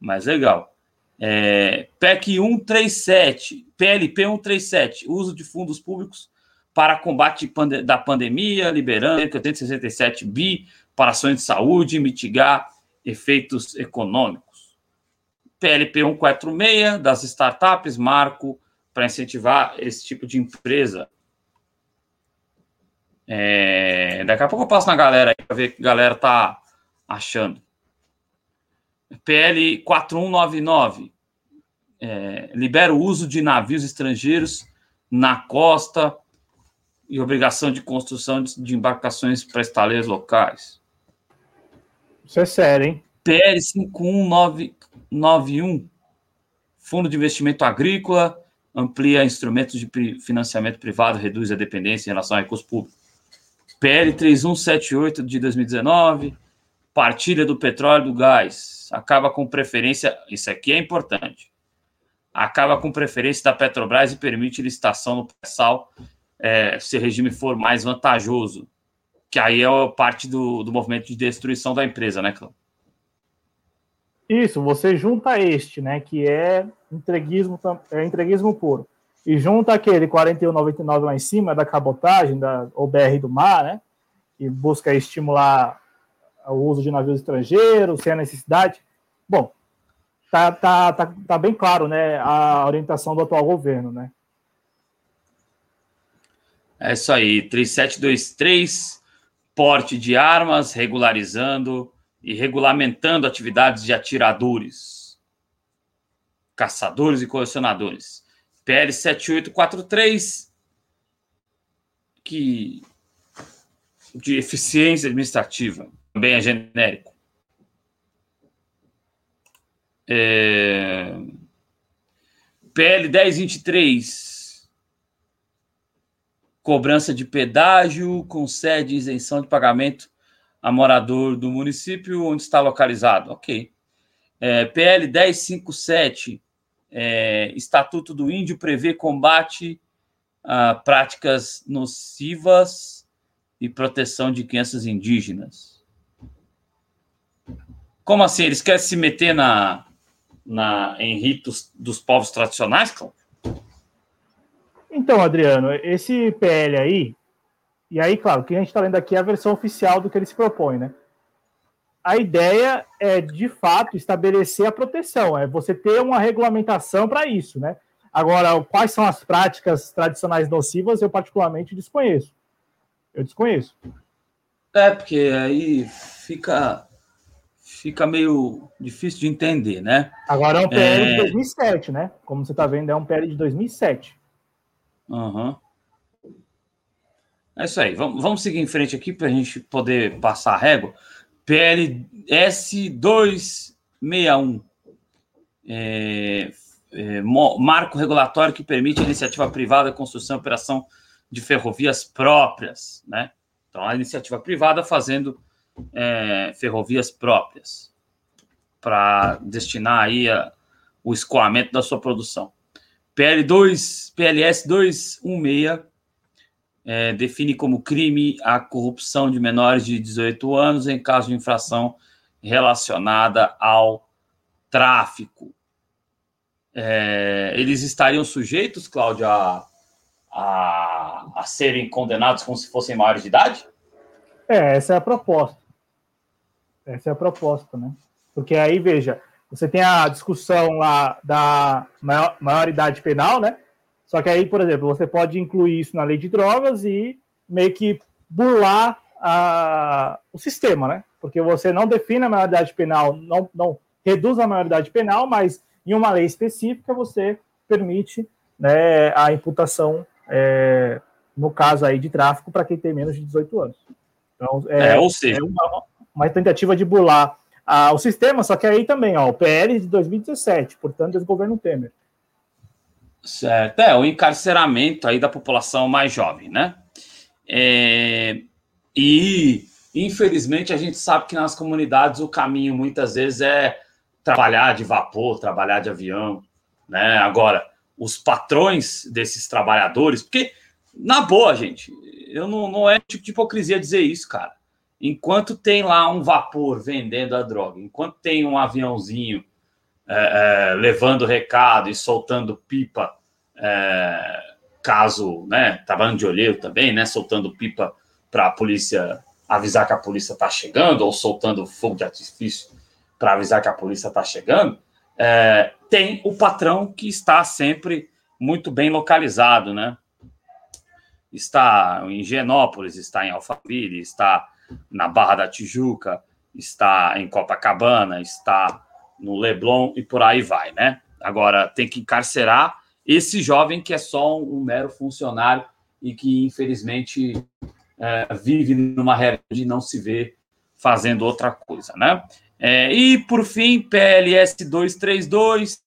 Mas legal. É, PEC 137, PLP 137, uso de fundos públicos para combate da pandemia, liberando 867 bi para ações de saúde e mitigar efeitos econômicos. PLP 146, das startups, marco para incentivar esse tipo de empresa. É, daqui a pouco eu passo na galera aí para ver o que a galera tá achando. PL 4199 é, libera o uso de navios estrangeiros na costa e obrigação de construção de, de embarcações para estaleiros locais. Isso é sério, hein? PL 51991 Fundo de Investimento Agrícola amplia instrumentos de financiamento privado, reduz a dependência em relação a recursos públicos. PL 3178 de 2019, partilha do petróleo do gás, acaba com preferência, isso aqui é importante, acaba com preferência da Petrobras e permite licitação no pré-sal é, se o regime for mais vantajoso, que aí é parte do, do movimento de destruição da empresa, né, Cláudio? Isso, você junta este, né, que é entreguismo, é entreguismo puro, e junta aquele 41,99 lá em cima da cabotagem, da OBR do mar, né, que busca estimular o uso de navios estrangeiros, sem a necessidade. Bom, tá, tá, tá, tá bem claro, né, a orientação do atual governo, né. É isso aí, 3723, porte de armas, regularizando e regulamentando atividades de atiradores, caçadores e colecionadores. PL 7843, que de eficiência administrativa, também é genérico. É... PL 1023, cobrança de pedágio, concede isenção de pagamento a morador do município onde está localizado. Ok. É, PL 1057, é, Estatuto do Índio prevê combate a práticas nocivas e proteção de crianças indígenas. Como assim? Eles querem se meter na, na, em ritos dos povos tradicionais, Cláudio? Então, Adriano, esse PL aí, e aí, claro, o que a gente está lendo aqui é a versão oficial do que ele se propõe, né? A ideia é, de fato, estabelecer a proteção, é você ter uma regulamentação para isso, né? Agora, quais são as práticas tradicionais nocivas, eu particularmente desconheço. Eu desconheço. É, porque aí fica fica meio difícil de entender, né? Agora é um PL é... de 2007, né? Como você está vendo, é um PL de 2007. Uhum. É isso aí. Vamos, vamos seguir em frente aqui para a gente poder passar a régua. PL S261. É, é, marco regulatório que permite a iniciativa privada construção e operação de ferrovias próprias, né? Então, a iniciativa privada fazendo é, ferrovias próprias para destinar aí a, o escoamento da sua produção. PL2, PLS 216 é, define como crime a corrupção de menores de 18 anos em caso de infração relacionada ao tráfico. É, eles estariam sujeitos, Cláudio, a, a, a serem condenados como se fossem maiores de idade? É, essa é a proposta. Essa é a proposta, né? Porque aí, veja, você tem a discussão lá da maior, maioridade penal, né? Só que aí, por exemplo, você pode incluir isso na lei de drogas e meio que burlar a, o sistema, né? Porque você não define a maioridade penal, não, não reduz a maioridade penal, mas em uma lei específica você permite né, a imputação, é, no caso aí de tráfico, para quem tem menos de 18 anos. Então, é, é ou seja, é uma, uma, tentativa de burlar ah, o sistema, só que aí também, ó, o PL de 2017, portanto, desse governo Temer. Certo, é o encarceramento aí da população mais jovem, né? É, e, infelizmente, a gente sabe que nas comunidades o caminho muitas vezes é trabalhar de vapor, trabalhar de avião, né? Agora, os patrões desses trabalhadores, porque, na boa, gente, eu não, não é tipo de hipocrisia dizer isso, cara. Enquanto tem lá um vapor vendendo a droga, enquanto tem um aviãozinho é, é, levando recado e soltando pipa, é, caso, né, trabalhando de olheiro também, né, soltando pipa para a polícia avisar que a polícia está chegando, ou soltando fogo de artifício para avisar que a polícia está chegando, é, tem o patrão que está sempre muito bem localizado, né? Está em Genópolis, está em Alphaville, está na Barra da Tijuca, está em Copacabana, está no Leblon e por aí vai, né? Agora tem que encarcerar esse jovem que é só um, mero funcionário e que infelizmente é, vive numa realidade e não se vê fazendo outra coisa, né? É, e por fim, PLS 232,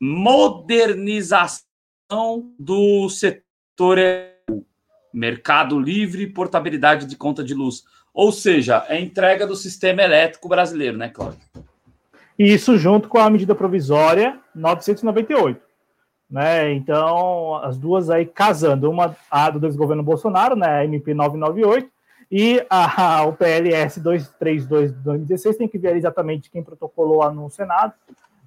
modernização do setor mercado livre portabilidade de conta de luz. Ou seja, é entrega do sistema elétrico brasileiro, né, Cláudio? Isso junto com a medida provisória 998. Né? Então, as duas aí casando, uma a do desgoverno Bolsonaro, né, MP 998, e a, a, o PLS 232 de 2016 tem que ver exatamente quem protocolou lá no Senado,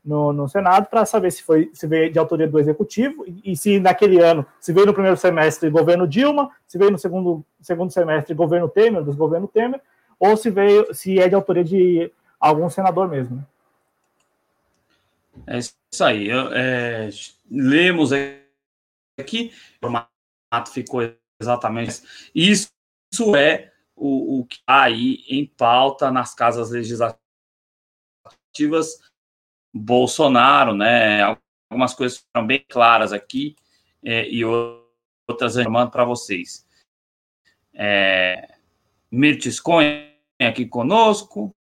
no, no Senado, para saber se foi se veio de autoria do Executivo e, e, se naquele ano, se veio no primeiro semestre governo Dilma, se veio no segundo, segundo semestre governo Temer, dos governo Temer, ou se veio se é de autoria de algum senador mesmo. Né? É isso aí. Eu, é, lemos aqui, o formato ficou exatamente isso. Isso é o, o que está aí em pauta nas casas legislativas Bolsonaro, né? Algumas coisas foram bem claras aqui é, e outras eu para vocês. É, Mirtes Cunha aqui conosco.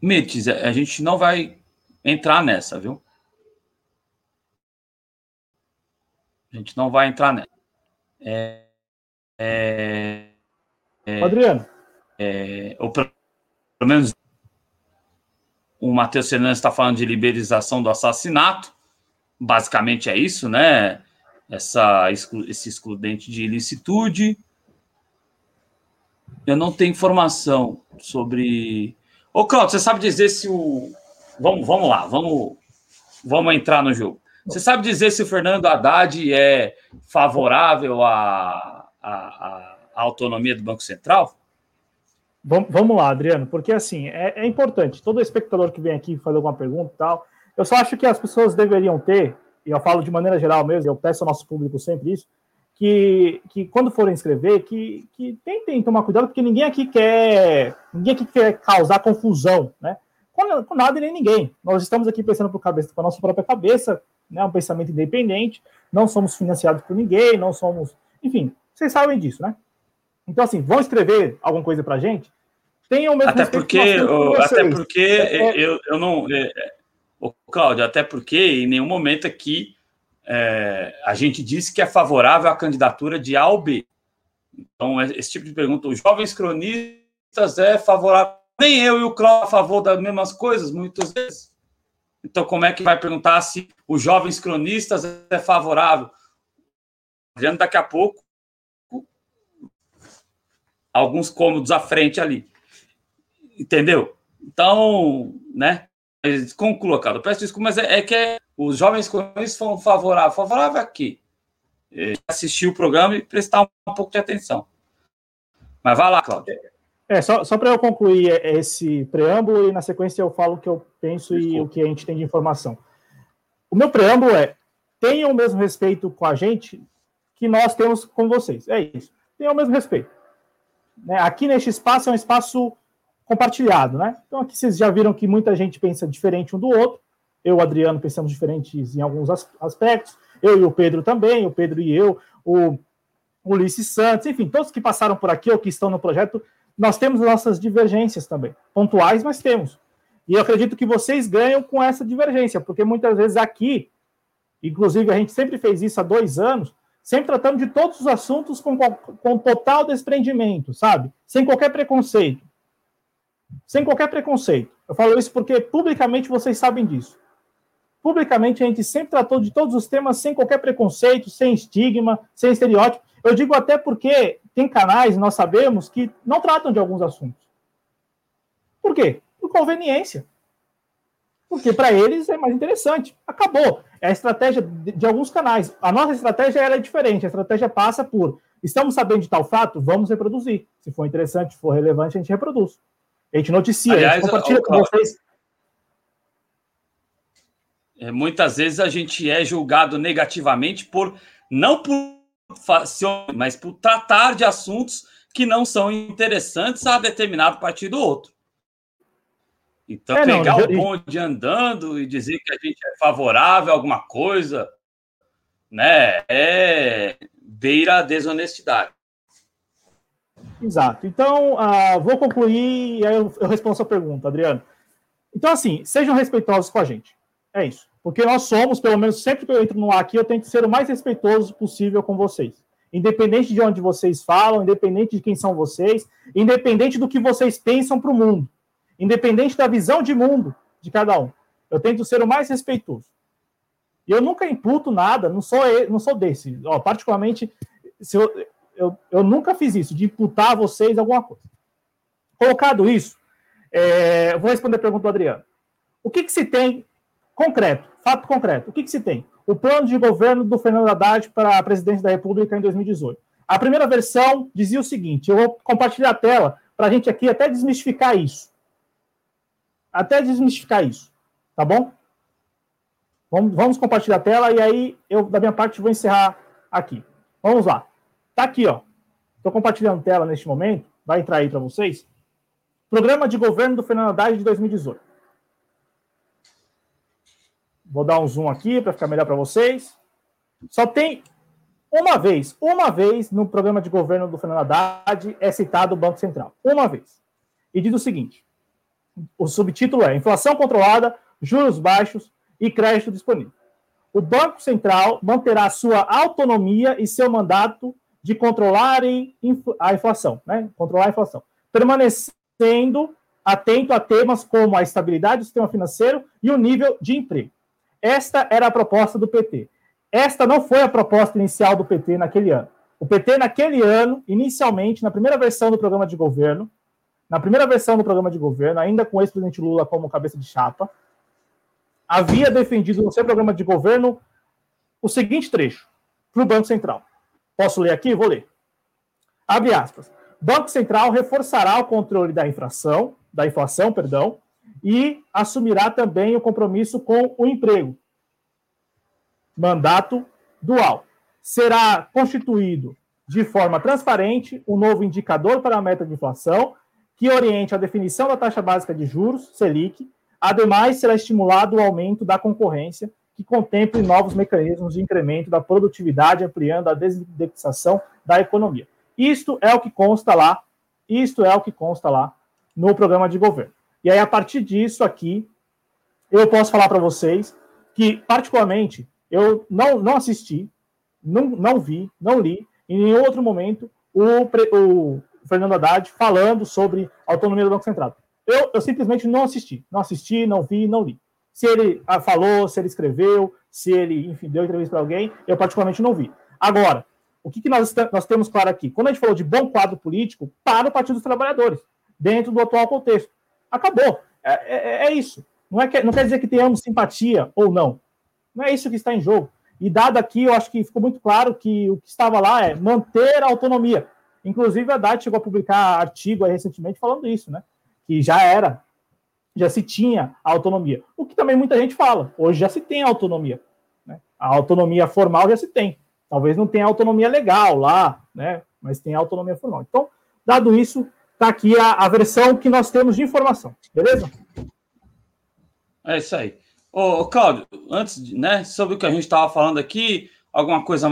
Mirtes, a gente não vai entrar nessa, viu? A gente não vai entrar nessa. É, é, é, Adriano. É, ou pelo menos o Matheus Fernandes está falando de liberização do assassinato. Basicamente é isso, né? Essa, esse excludente de ilicitude. Eu não tenho informação sobre Ô, Claudio, você sabe dizer se o, vamos, vamos lá, vamos, vamos entrar no jogo. Você sabe dizer se o Fernando Haddad é favorável à, à, à autonomia do Banco Central? Vamos lá, Adriano, porque assim, é, é, importante. Todo espectador que vem aqui fazer alguma pergunta e tal, eu só acho que as pessoas deveriam ter, e eu falo de maneira geral mesmo, eu peço ao nosso público sempre isso, que, que quando forem escrever, que, que tentem tomar cuidado, porque ninguém aqui quer ninguém aqui quer causar confusão, né? Com, com nada e nem ninguém. Nós estamos aqui pensando por cabeça, com a nossa própria cabeça, né? Um pensamento independente, não somos financiados por ninguém, não somos. Enfim, vocês sabem disso, né? Então, assim, vão escrever alguma coisa pra gente? Tenham o mesmo até porque, Até porque é, é, eu, eu não. É, é Cláudio, até porque em nenhum momento aqui é, a gente disse que é favorável à candidatura de A ou B. Então, é, esse tipo de pergunta, os jovens cronistas é favorável. Nem eu e o Cláudio a favor das mesmas coisas, muitas vezes. Então, como é que vai perguntar se os jovens cronistas é favorável? Daqui a pouco, alguns cômodos à frente ali. Entendeu? Então, né? Conclua, cara. peço desculpa, mas é, é que é os jovens comunistas foram favoráveis. Favorável aqui. É, assistir o programa e prestar um, pouco de atenção. Mas vai lá, Cláudio. É, só, só para eu concluir esse preâmbulo e na sequência eu falo o que eu penso Desculpa. e o que a gente tem de informação. O meu preâmbulo é: tenham o mesmo respeito com a gente que nós temos com vocês. É isso. Tenham o mesmo respeito. Né? Aqui neste espaço é um espaço compartilhado, né? Então aqui vocês já viram que muita gente pensa diferente um do outro eu e o Adriano pensamos diferentes em alguns aspectos, eu e o Pedro também, o Pedro e eu, o Ulisses Santos, enfim, todos que passaram por aqui ou que estão no projeto, nós temos nossas divergências também, pontuais, mas temos. E eu acredito que vocês ganham com essa divergência, porque muitas vezes aqui, inclusive a gente sempre fez isso há dois anos, sempre tratando de todos os assuntos com, com total desprendimento, sabe? Sem qualquer preconceito. Sem qualquer preconceito. Eu falo isso porque publicamente vocês sabem disso. Publicamente, a gente sempre tratou de todos os temas sem qualquer preconceito, sem estigma, sem estereótipo. Eu digo até porque tem canais, nós sabemos, que não tratam de alguns assuntos. Por quê? Por conveniência. Porque para eles é mais interessante. Acabou. É a estratégia de, alguns canais. A nossa estratégia era diferente. A estratégia passa por: estamos sabendo de tal fato, vamos reproduzir. Se for interessante, se for relevante, a gente reproduz. A gente noticia, Aliás, a gente compartilha com vocês é, muitas vezes a gente é julgado negativamente por não por mas por tratar de assuntos que não são interessantes a determinado partido ou outro. Então, é, pegar não, o bonde andando e dizer que a gente é favorável a alguma coisa, né, é beira a desonestidade. Exato. Então, uh, vou concluir e aí eu, eu respondo a sua pergunta, Adriano. Então, assim, sejam respeitosos com a gente. É isso. Porque nós somos, pelo menos sempre que eu entro no ar aqui, eu tento ser o mais respeitoso possível com vocês. Independente de onde vocês falam, independente de quem são vocês, independente do que vocês pensam para o mundo, independente da visão de mundo de cada um. Eu tento ser o mais respeitoso. E eu nunca imputo nada, não sou, não sou desse. Ó, particularmente, se eu, eu, eu nunca fiz isso, de imputar a vocês alguma coisa. Colocado isso, é, eu vou responder a pergunta do Adriano. O que, que se tem Concreto, fato concreto. O que, que se tem? O plano de governo do Fernando Haddad para a presidência da República em 2018. A primeira versão dizia o seguinte: eu vou compartilhar a tela para a gente aqui até desmistificar isso. Até desmistificar isso. Tá bom? Vamos, vamos compartilhar a tela e aí eu, da minha parte, vou encerrar aqui. Vamos lá. Tá aqui, ó. Estou compartilhando tela neste momento. Vai entrar aí para vocês. Programa de governo do Fernando Haddad de 2018. Vou dar um zoom aqui para ficar melhor para vocês. Só tem uma vez, uma vez no programa de governo do Fernando Haddad é citado o Banco Central. Uma vez. E diz o seguinte: o subtítulo é Inflação controlada, juros baixos e crédito disponível. O Banco Central manterá sua autonomia e seu mandato de controlar a inflação, né? Controlar a inflação, permanecendo atento a temas como a estabilidade do sistema financeiro e o nível de emprego. Esta era a proposta do PT. Esta não foi a proposta inicial do PT naquele ano. O PT, naquele ano, inicialmente, na primeira versão do programa de governo, na primeira versão do programa de governo, ainda com o ex-presidente Lula como cabeça de chapa, havia defendido no seu programa de governo o seguinte trecho para o Banco Central. Posso ler aqui? Vou ler. Abre aspas. Banco Central reforçará o controle da inflação, da inflação, perdão, e assumirá também o compromisso com o emprego. Mandato dual. Será constituído de forma transparente um novo indicador para a meta de inflação que oriente a definição da taxa básica de juros, Selic. Ademais, será estimulado o aumento da concorrência, que contemple novos mecanismos de incremento da produtividade, ampliando a desindexação da economia. Isto é o que consta lá, isto é o que consta lá no programa de governo. E aí, a partir disso aqui, eu posso falar para vocês que, particularmente, eu não, não assisti, não, não vi, não li, em nenhum outro momento, o, o Fernando Haddad falando sobre autonomia do Banco Central. Eu, eu simplesmente não assisti. Não assisti, não vi, não li. Se ele ah, falou, se ele escreveu, se ele, enfim, deu entrevista para alguém, eu particularmente não vi. Agora, o que, que nós, nós temos claro aqui? Quando a gente falou de bom quadro político, para o Partido dos Trabalhadores, dentro do atual contexto. Acabou. É, é, é isso. Não, é que, não quer dizer que tenhamos simpatia ou não. Não é isso que está em jogo. E dado aqui, eu acho que ficou muito claro que o que estava lá é manter a autonomia. Inclusive, a Haddad chegou a publicar artigo recentemente falando isso, né? Que já era, já se tinha autonomia. O que também muita gente fala. Hoje já se tem autonomia. Né? A autonomia formal já se tem. Talvez não tenha autonomia legal lá, né? Mas tem autonomia formal. Então, dado isso, está aqui a, a versão que nós temos de informação. Beleza? É isso aí. Ô, Cláudio, antes, né, sobre o que a gente estava falando aqui, alguma coisa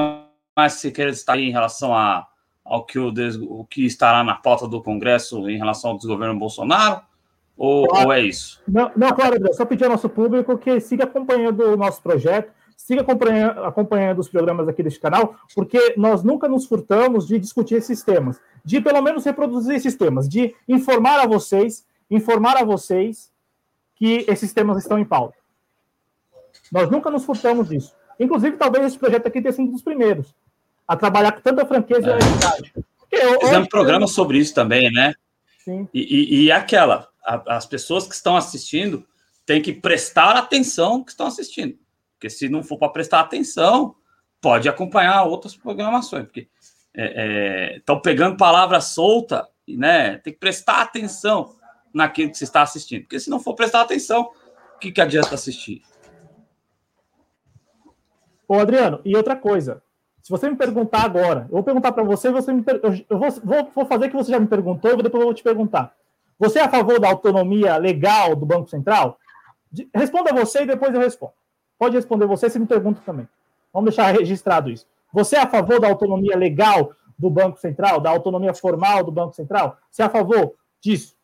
mais que você queira destacar em relação a, ao que, o, o que estará na pauta do Congresso em relação ao desgoverno Bolsonaro? Ou, claro. ou é isso? Não, não, claro, André, só pedir ao nosso público que siga acompanhando o nosso projeto, siga acompanhando, acompanhando os programas aqui deste canal, porque nós nunca nos furtamos de discutir esses temas, de pelo menos reproduzir esses temas, de informar a vocês, informar a vocês que esses temas estão em pauta. Nós nunca nos furtamos disso. Inclusive, talvez esse projeto aqui tenha sido um dos primeiros a trabalhar com tanta franqueza é. e honestidade. Fizemos programa sobre isso também, né? Sim. E, e, e aquela, a, as pessoas que estão assistindo têm que prestar atenção que estão assistindo. Porque se não for para prestar atenção, pode acompanhar outras programações. Porque estão é, é, pegando palavra solta, né? Tem que prestar atenção naquilo que você está assistindo. Porque se não for prestar atenção, o que, que adianta assistir? Ô, Adriano, e outra coisa, se você me perguntar agora, eu vou perguntar para você, você me per... eu vou, vou, fazer que você já me perguntou, depois eu vou te perguntar. Você é a favor da autonomia legal do Banco Central? Responda você e depois eu respondo. Pode responder você, se me pergunta também. Vamos deixar registrado isso. Você é a favor da autonomia legal do Banco Central, da autonomia formal do Banco Central? Você é a favor disso?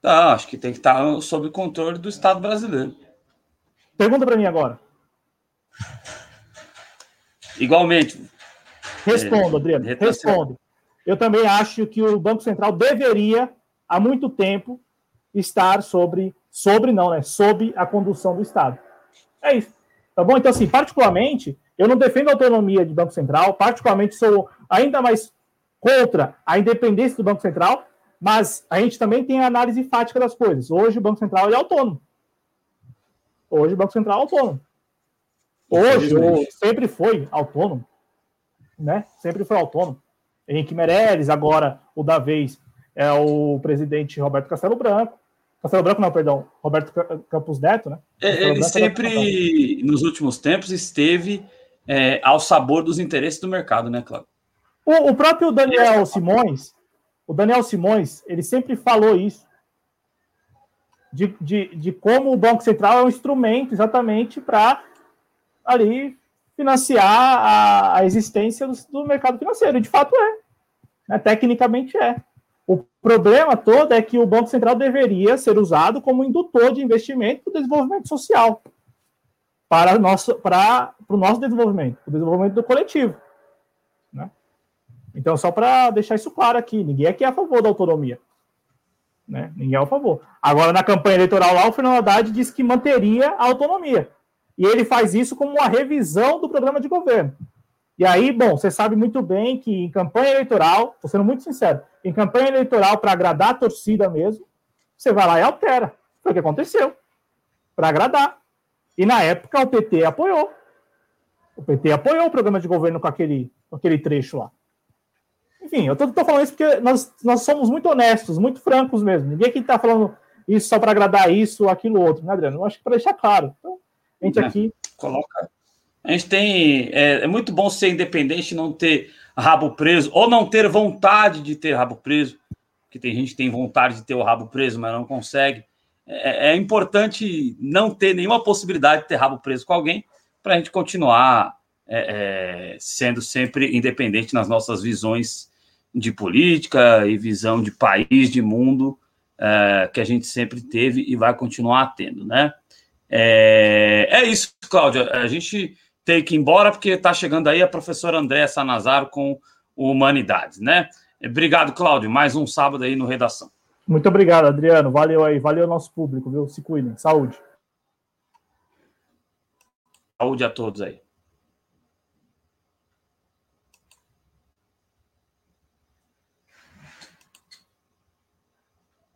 Tá, acho que tem que estar sob controle do Estado brasileiro. Pergunta para mim agora. Igualmente. Respondo, Adriano. É, respondo. Eu também acho que o Banco Central deveria, há muito tempo, estar sobre, sobre não, né? Sob a condução do Estado. É isso. Tá bom? Então, assim, particularmente, eu não defendo a autonomia de Banco Central, particularmente sou ainda mais contra a independência do Banco Central, mas a gente também tem a análise fática das coisas. Hoje o Banco Central é autônomo. Hoje o Banco Central é autônomo. Hoje, sempre foi autônomo, né? Sempre foi autônomo. Henrique Meirelles, agora o da vez é o presidente Roberto Castelo Branco. Castelo Branco, não, perdão, Roberto Campos Neto, né? É, ele Branco, sempre, nos últimos tempos, esteve é, ao sabor dos interesses do mercado, né, Cláudio? O, o próprio Daniel Simões, o Daniel Simões, ele sempre falou isso. De, de, de como o Banco Central é um instrumento exatamente para ali financiar a, a existência do, do, mercado financeiro. De fato é. Né? Tecnicamente é. O problema todo é que o Banco Central deveria ser usado como indutor de investimento para o desenvolvimento social, para, nosso, para, para o nosso desenvolvimento, o desenvolvimento do coletivo. Né? Então, só para deixar isso claro aqui, ninguém aqui é a favor da autonomia. Né? Ninguém é a favor. Agora, na campanha eleitoral lá, o Fernando Haddad disse que manteria a autonomia. E ele faz isso como uma revisão do programa de governo. E aí, bom, você sabe muito bem que em campanha eleitoral, estou sendo muito sincero, em campanha eleitoral, para agradar a torcida mesmo, você vai lá e altera. Foi o que aconteceu. para agradar. E na época o PT apoiou. O PT apoiou o programa de governo com aquele, com aquele trecho lá. Enfim, eu estou falando isso porque nós, nós somos muito honestos, muito francos mesmo. Ninguém aqui está falando isso só para agradar isso, aquilo, outro, né, Adriano? Eu acho que para deixar claro. Então, a gente é, aqui. Coloca. A gente tem. É, é muito bom ser independente, não ter rabo preso, ou não ter vontade de ter rabo preso, que tem gente que tem vontade de ter o rabo preso, mas não consegue. É, é importante não ter nenhuma possibilidade de ter rabo preso com alguém para a gente continuar é, é, sendo sempre independente nas nossas visões de política e visão de país, de mundo, é, que a gente sempre teve e vai continuar tendo, né? É, é isso, Cláudia. A gente tem que ir embora porque está chegando aí a professora Andréa Sanazaro com Humanidades, né? Obrigado, Cláudio. Mais um sábado aí no Redação. Muito obrigado, Adriano. Valeu aí. Valeu nosso público, viu? Se cuidem. Saúde. Saúde a todos aí.